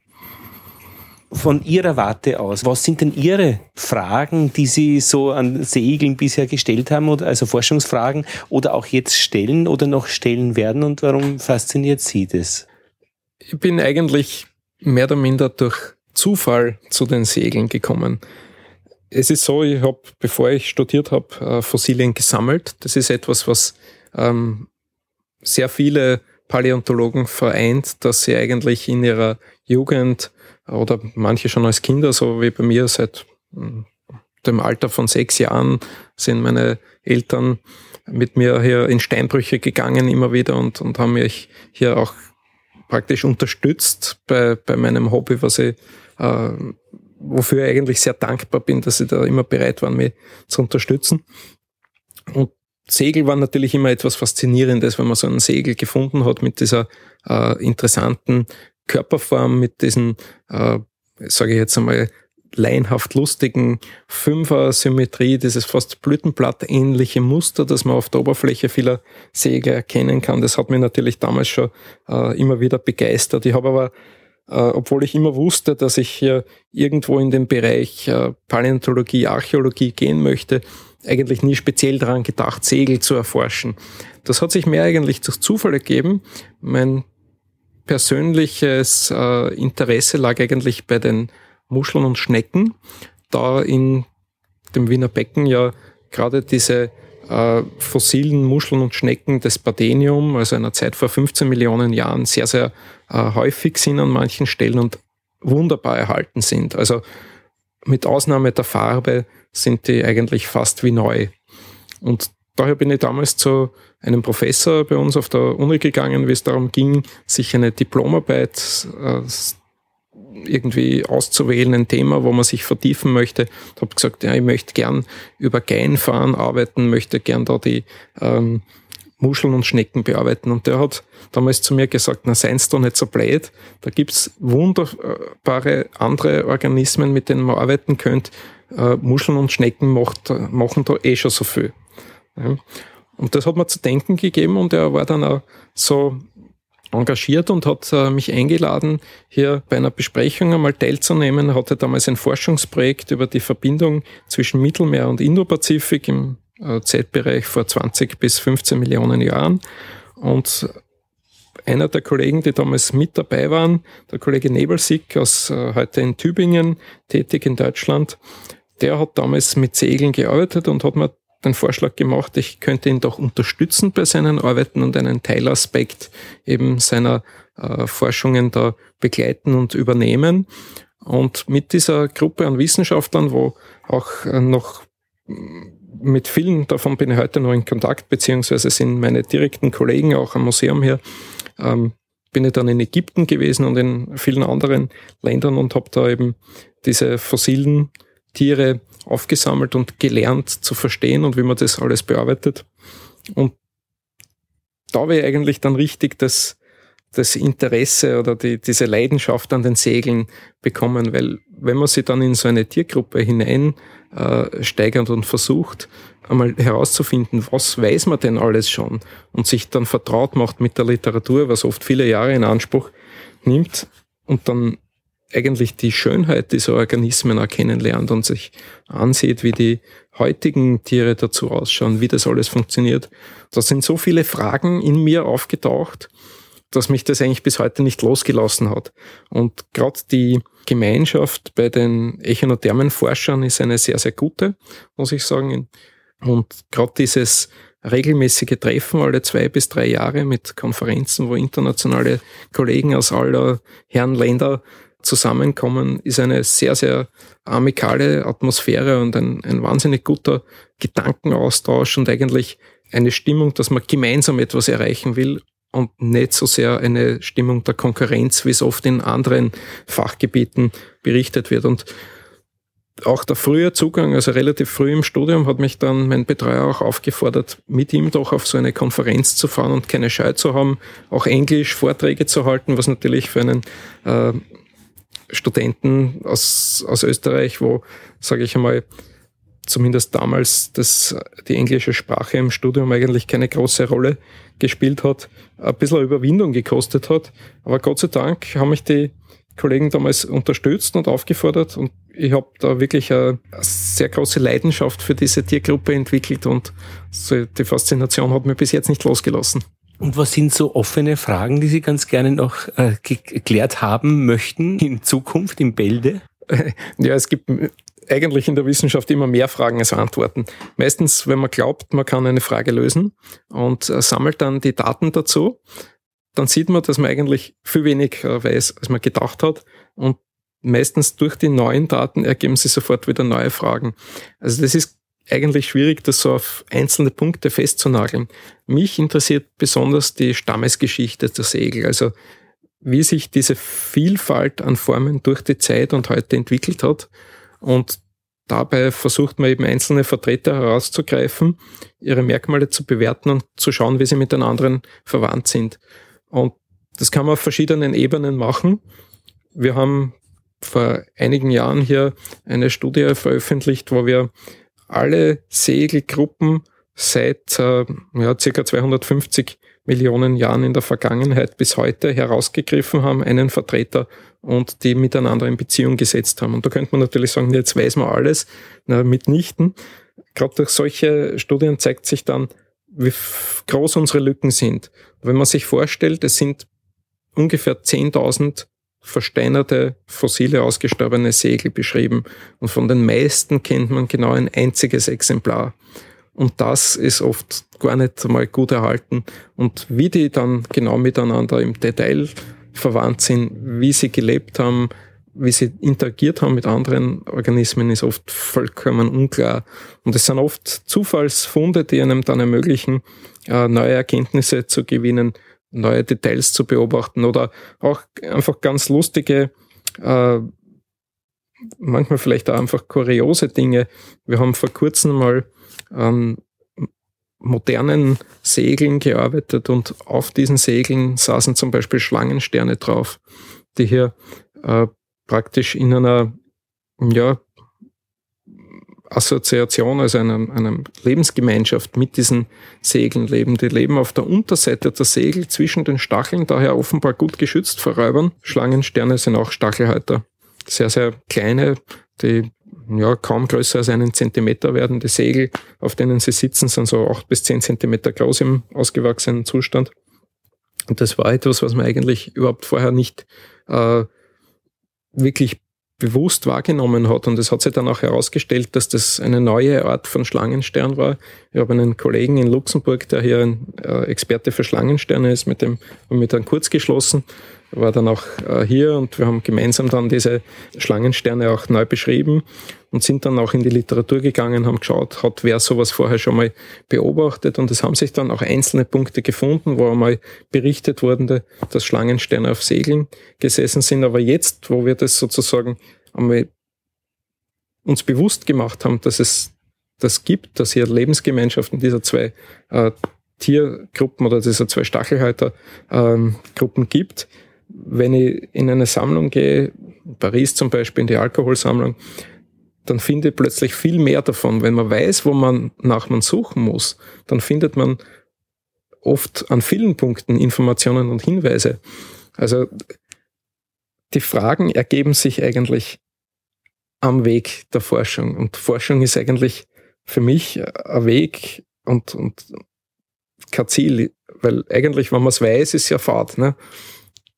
von Ihrer Warte aus, was sind denn Ihre Fragen, die Sie so an Segeln bisher gestellt haben, oder also Forschungsfragen oder auch jetzt stellen oder noch stellen werden und warum fasziniert Sie das? Ich bin eigentlich mehr oder minder durch Zufall zu den Segeln gekommen. Es ist so, ich habe, bevor ich studiert habe, äh, Fossilien gesammelt. Das ist etwas, was ähm, sehr viele Paläontologen vereint, dass sie eigentlich in ihrer Jugend oder manche schon als Kinder, so wie bei mir seit hm, dem Alter von sechs Jahren sind meine Eltern mit mir hier in Steinbrüche gegangen immer wieder und, und haben mich hier auch praktisch unterstützt bei, bei meinem Hobby, was ich, äh, wofür ich eigentlich sehr dankbar bin, dass sie da immer bereit waren, mich zu unterstützen. Und Segel war natürlich immer etwas Faszinierendes, wenn man so einen Segel gefunden hat mit dieser äh, interessanten Körperform mit diesen, äh, sage ich jetzt einmal, laienhaft lustigen Fünfer-Symmetrie, dieses fast Blütenblattähnliche Muster, das man auf der Oberfläche vieler Segel erkennen kann. Das hat mich natürlich damals schon äh, immer wieder begeistert. Ich habe aber, äh, obwohl ich immer wusste, dass ich hier irgendwo in den Bereich äh, Paläontologie, Archäologie gehen möchte, eigentlich nie speziell daran gedacht, Segel zu erforschen. Das hat sich mehr eigentlich durch Zufall ergeben. Mein persönliches äh, Interesse lag eigentlich bei den Muscheln und Schnecken, da in dem Wiener Becken ja gerade diese äh, fossilen Muscheln und Schnecken des Badenium, also einer Zeit vor 15 Millionen Jahren, sehr, sehr äh, häufig sind an manchen Stellen und wunderbar erhalten sind. Also mit Ausnahme der Farbe sind die eigentlich fast wie neu. Und daher bin ich damals zu einem Professor bei uns auf der Uni gegangen, wie es darum ging, sich eine Diplomarbeit äh, irgendwie auszuwählen, ein Thema, wo man sich vertiefen möchte. Ich habe gesagt, ja, ich möchte gern über Geinfahren arbeiten, möchte gern da die ähm, Muscheln und Schnecken bearbeiten. Und der hat damals zu mir gesagt, na sein's doch nicht so blöd, da gibt's wunderbare andere Organismen, mit denen man arbeiten könnte. Äh, Muscheln und Schnecken macht, machen da eh schon so viel. Ja. Und das hat mir zu denken gegeben und er war dann auch so engagiert und hat äh, mich eingeladen, hier bei einer Besprechung einmal teilzunehmen. Er hatte damals ein Forschungsprojekt über die Verbindung zwischen Mittelmeer und Indopazifik im äh, Zeitbereich vor 20 bis 15 Millionen Jahren. Und einer der Kollegen, die damals mit dabei waren, der Kollege Nebelsick aus äh, heute in Tübingen, tätig in Deutschland, der hat damals mit Segeln gearbeitet und hat mir den Vorschlag gemacht, ich könnte ihn doch unterstützen bei seinen Arbeiten und einen Teilaspekt eben seiner äh, Forschungen da begleiten und übernehmen. Und mit dieser Gruppe an Wissenschaftlern, wo auch noch mit vielen davon bin ich heute noch in Kontakt, beziehungsweise sind meine direkten Kollegen auch am Museum hier, ähm, bin ich dann in Ägypten gewesen und in vielen anderen Ländern und habe da eben diese fossilen Tiere aufgesammelt und gelernt zu verstehen und wie man das alles bearbeitet. Und da ich eigentlich dann richtig das, das Interesse oder die, diese Leidenschaft an den Segeln bekommen, weil wenn man sich dann in so eine Tiergruppe hinein äh, und versucht, einmal herauszufinden, was weiß man denn alles schon und sich dann vertraut macht mit der Literatur, was oft viele Jahre in Anspruch nimmt und dann eigentlich die Schönheit dieser Organismen erkennen lernt und sich ansieht, wie die heutigen Tiere dazu ausschauen, wie das alles funktioniert. Da sind so viele Fragen in mir aufgetaucht, dass mich das eigentlich bis heute nicht losgelassen hat. Und gerade die Gemeinschaft bei den Echinothermenforschern ist eine sehr, sehr gute, muss ich sagen. Und gerade dieses regelmäßige Treffen alle zwei bis drei Jahre mit Konferenzen, wo internationale Kollegen aus aller Herren Länder zusammenkommen, ist eine sehr, sehr amikale Atmosphäre und ein, ein wahnsinnig guter Gedankenaustausch und eigentlich eine Stimmung, dass man gemeinsam etwas erreichen will und nicht so sehr eine Stimmung der Konkurrenz, wie es oft in anderen Fachgebieten berichtet wird. Und auch der frühe Zugang, also relativ früh im Studium, hat mich dann mein Betreuer auch aufgefordert, mit ihm doch auf so eine Konferenz zu fahren und keine Scheu zu haben, auch Englisch Vorträge zu halten, was natürlich für einen äh, Studenten aus, aus Österreich, wo, sage ich einmal, zumindest damals das, die englische Sprache im Studium eigentlich keine große Rolle gespielt hat, ein bisschen Überwindung gekostet hat. Aber Gott sei Dank haben mich die Kollegen damals unterstützt und aufgefordert und ich habe da wirklich eine, sehr große Leidenschaft für diese Tiergruppe entwickelt und die Faszination hat mich bis jetzt nicht losgelassen. Und was sind so offene Fragen, die Sie ganz gerne noch äh, geklärt haben möchten in Zukunft im Bälde? Ja, es gibt eigentlich in der Wissenschaft immer mehr Fragen als Antworten. Meistens, wenn man glaubt, man kann eine Frage lösen und äh, sammelt dann die Daten dazu, dann sieht man, dass man eigentlich viel wenig äh, weiß, als man gedacht hat. Und meistens durch die neuen Daten ergeben sich sofort wieder neue Fragen. Also das ist eigentlich schwierig, das so auf einzelne Punkte festzunageln. Mich interessiert besonders die Stammesgeschichte der Segel, also wie sich diese Vielfalt an Formen durch die Zeit und heute entwickelt hat und dabei versucht man eben einzelne Vertreter herauszugreifen, ihre Merkmale zu bewerten und zu schauen, wie sie mit den anderen verwandt sind. Und das kann man auf verschiedenen Ebenen machen. Wir haben vor einigen Jahren hier eine Studie veröffentlicht, wo wir alle Segelgruppen seit äh, ja, circa 250 Millionen Jahren in der Vergangenheit bis heute herausgegriffen haben, einen Vertreter und die miteinander in Beziehung gesetzt haben. Und da könnte man natürlich sagen, jetzt weiß man alles, na, mitnichten. Gerade durch solche Studien zeigt sich dann, wie groß unsere Lücken sind. Wenn man sich vorstellt, es sind ungefähr 10.000 versteinerte, fossile, ausgestorbene Segel beschrieben. Und von den meisten kennt man genau ein einziges Exemplar. Und das ist oft gar nicht mal gut erhalten. Und wie die dann genau miteinander im Detail verwandt sind, wie sie gelebt haben, wie sie interagiert haben mit anderen Organismen, ist oft vollkommen unklar. Und es sind oft Zufallsfunde, die einem dann ermöglichen, äh, neue Erkenntnisse zu gewinnen, neue Details zu beobachten oder auch einfach ganz lustige, äh, manchmal vielleicht auch einfach kuriose Dinge. Wir haben vor kurzem mal an modernen Segeln gearbeitet und auf diesen Segeln saßen zum Beispiel Schlangensterne drauf, die hier äh, praktisch in einer ja, Assoziation, also einer, einer Lebensgemeinschaft mit diesen Segeln leben. Die leben auf der Unterseite der Segel zwischen den Stacheln, daher offenbar gut geschützt vor Räubern. Schlangensterne sind auch Stachelhalter. Sehr, sehr kleine, die ja, kaum größer als einen Zentimeter werden. Die Segel, auf denen sie sitzen, sind so acht bis zehn Zentimeter groß im ausgewachsenen Zustand. Und das war etwas, was man eigentlich überhaupt vorher nicht äh, wirklich bewusst wahrgenommen hat. Und es hat sich dann auch herausgestellt, dass das eine neue Art von Schlangenstern war. Ich habe einen Kollegen in Luxemburg, der hier ein äh, Experte für Schlangensterne ist, mit dem haben wir dann kurz geschlossen, war dann auch äh, hier und wir haben gemeinsam dann diese Schlangensterne auch neu beschrieben und sind dann auch in die Literatur gegangen, haben geschaut, hat wer sowas vorher schon mal beobachtet und es haben sich dann auch einzelne Punkte gefunden, wo einmal berichtet wurde, dass Schlangensterne auf Segeln gesessen sind. Aber jetzt, wo wir das sozusagen einmal uns bewusst gemacht haben, dass es das gibt, dass hier Lebensgemeinschaften dieser zwei äh, Tiergruppen oder dieser zwei Stachelhaltergruppen ähm, gibt, wenn ich in eine Sammlung gehe, Paris zum Beispiel, in die Alkoholsammlung, dann finde ich plötzlich viel mehr davon. Wenn man weiß, wo man nach man suchen muss, dann findet man oft an vielen Punkten Informationen und Hinweise. Also die Fragen ergeben sich eigentlich am Weg der Forschung. Und Forschung ist eigentlich für mich ein Weg und, und kein Ziel, weil eigentlich, wenn man es weiß, ist ja Fahrt. Ne?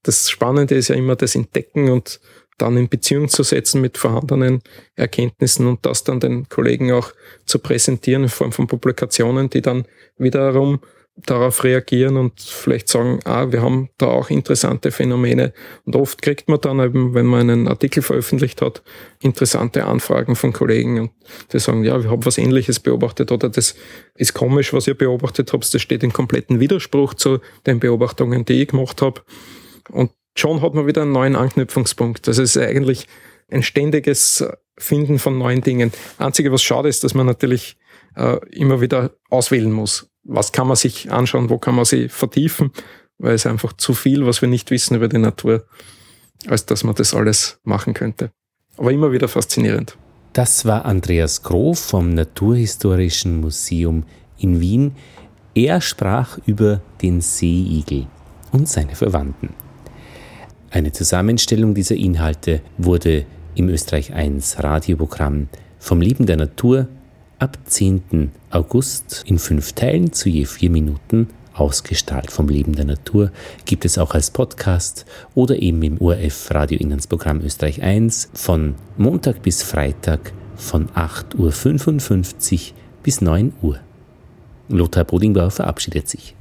Das Spannende ist ja immer das Entdecken und dann in Beziehung zu setzen mit vorhandenen Erkenntnissen und das dann den Kollegen auch zu präsentieren in Form von Publikationen, die dann wiederum darauf reagieren und vielleicht sagen, ah, wir haben da auch interessante Phänomene. Und oft kriegt man dann eben, wenn man einen Artikel veröffentlicht hat, interessante Anfragen von Kollegen und die sagen, ja, wir haben was Ähnliches beobachtet oder das ist komisch, was ihr beobachtet habt, das steht in kompletten Widerspruch zu den Beobachtungen, die ich gemacht habe. Und schon hat man wieder einen neuen Anknüpfungspunkt. Das ist eigentlich ein ständiges Finden von neuen Dingen. Einzige, was schade ist, dass man natürlich äh, immer wieder auswählen muss. Was kann man sich anschauen, wo kann man sie vertiefen, weil es einfach zu viel, was wir nicht wissen über die Natur, als dass man das alles machen könnte. Aber immer wieder faszinierend. Das war Andreas Grof vom Naturhistorischen Museum in Wien. Er sprach über den Seeigel und seine Verwandten. Eine Zusammenstellung dieser Inhalte wurde im Österreich 1 Radioprogramm vom Leben der Natur ab 10. August in fünf Teilen zu je vier Minuten ausgestrahlt. Vom Leben der Natur gibt es auch als Podcast oder eben im ORF Radio Inlandsprogramm Österreich 1 von Montag bis Freitag von 8.55 Uhr bis 9 Uhr. Lothar Bodingbauer verabschiedet sich.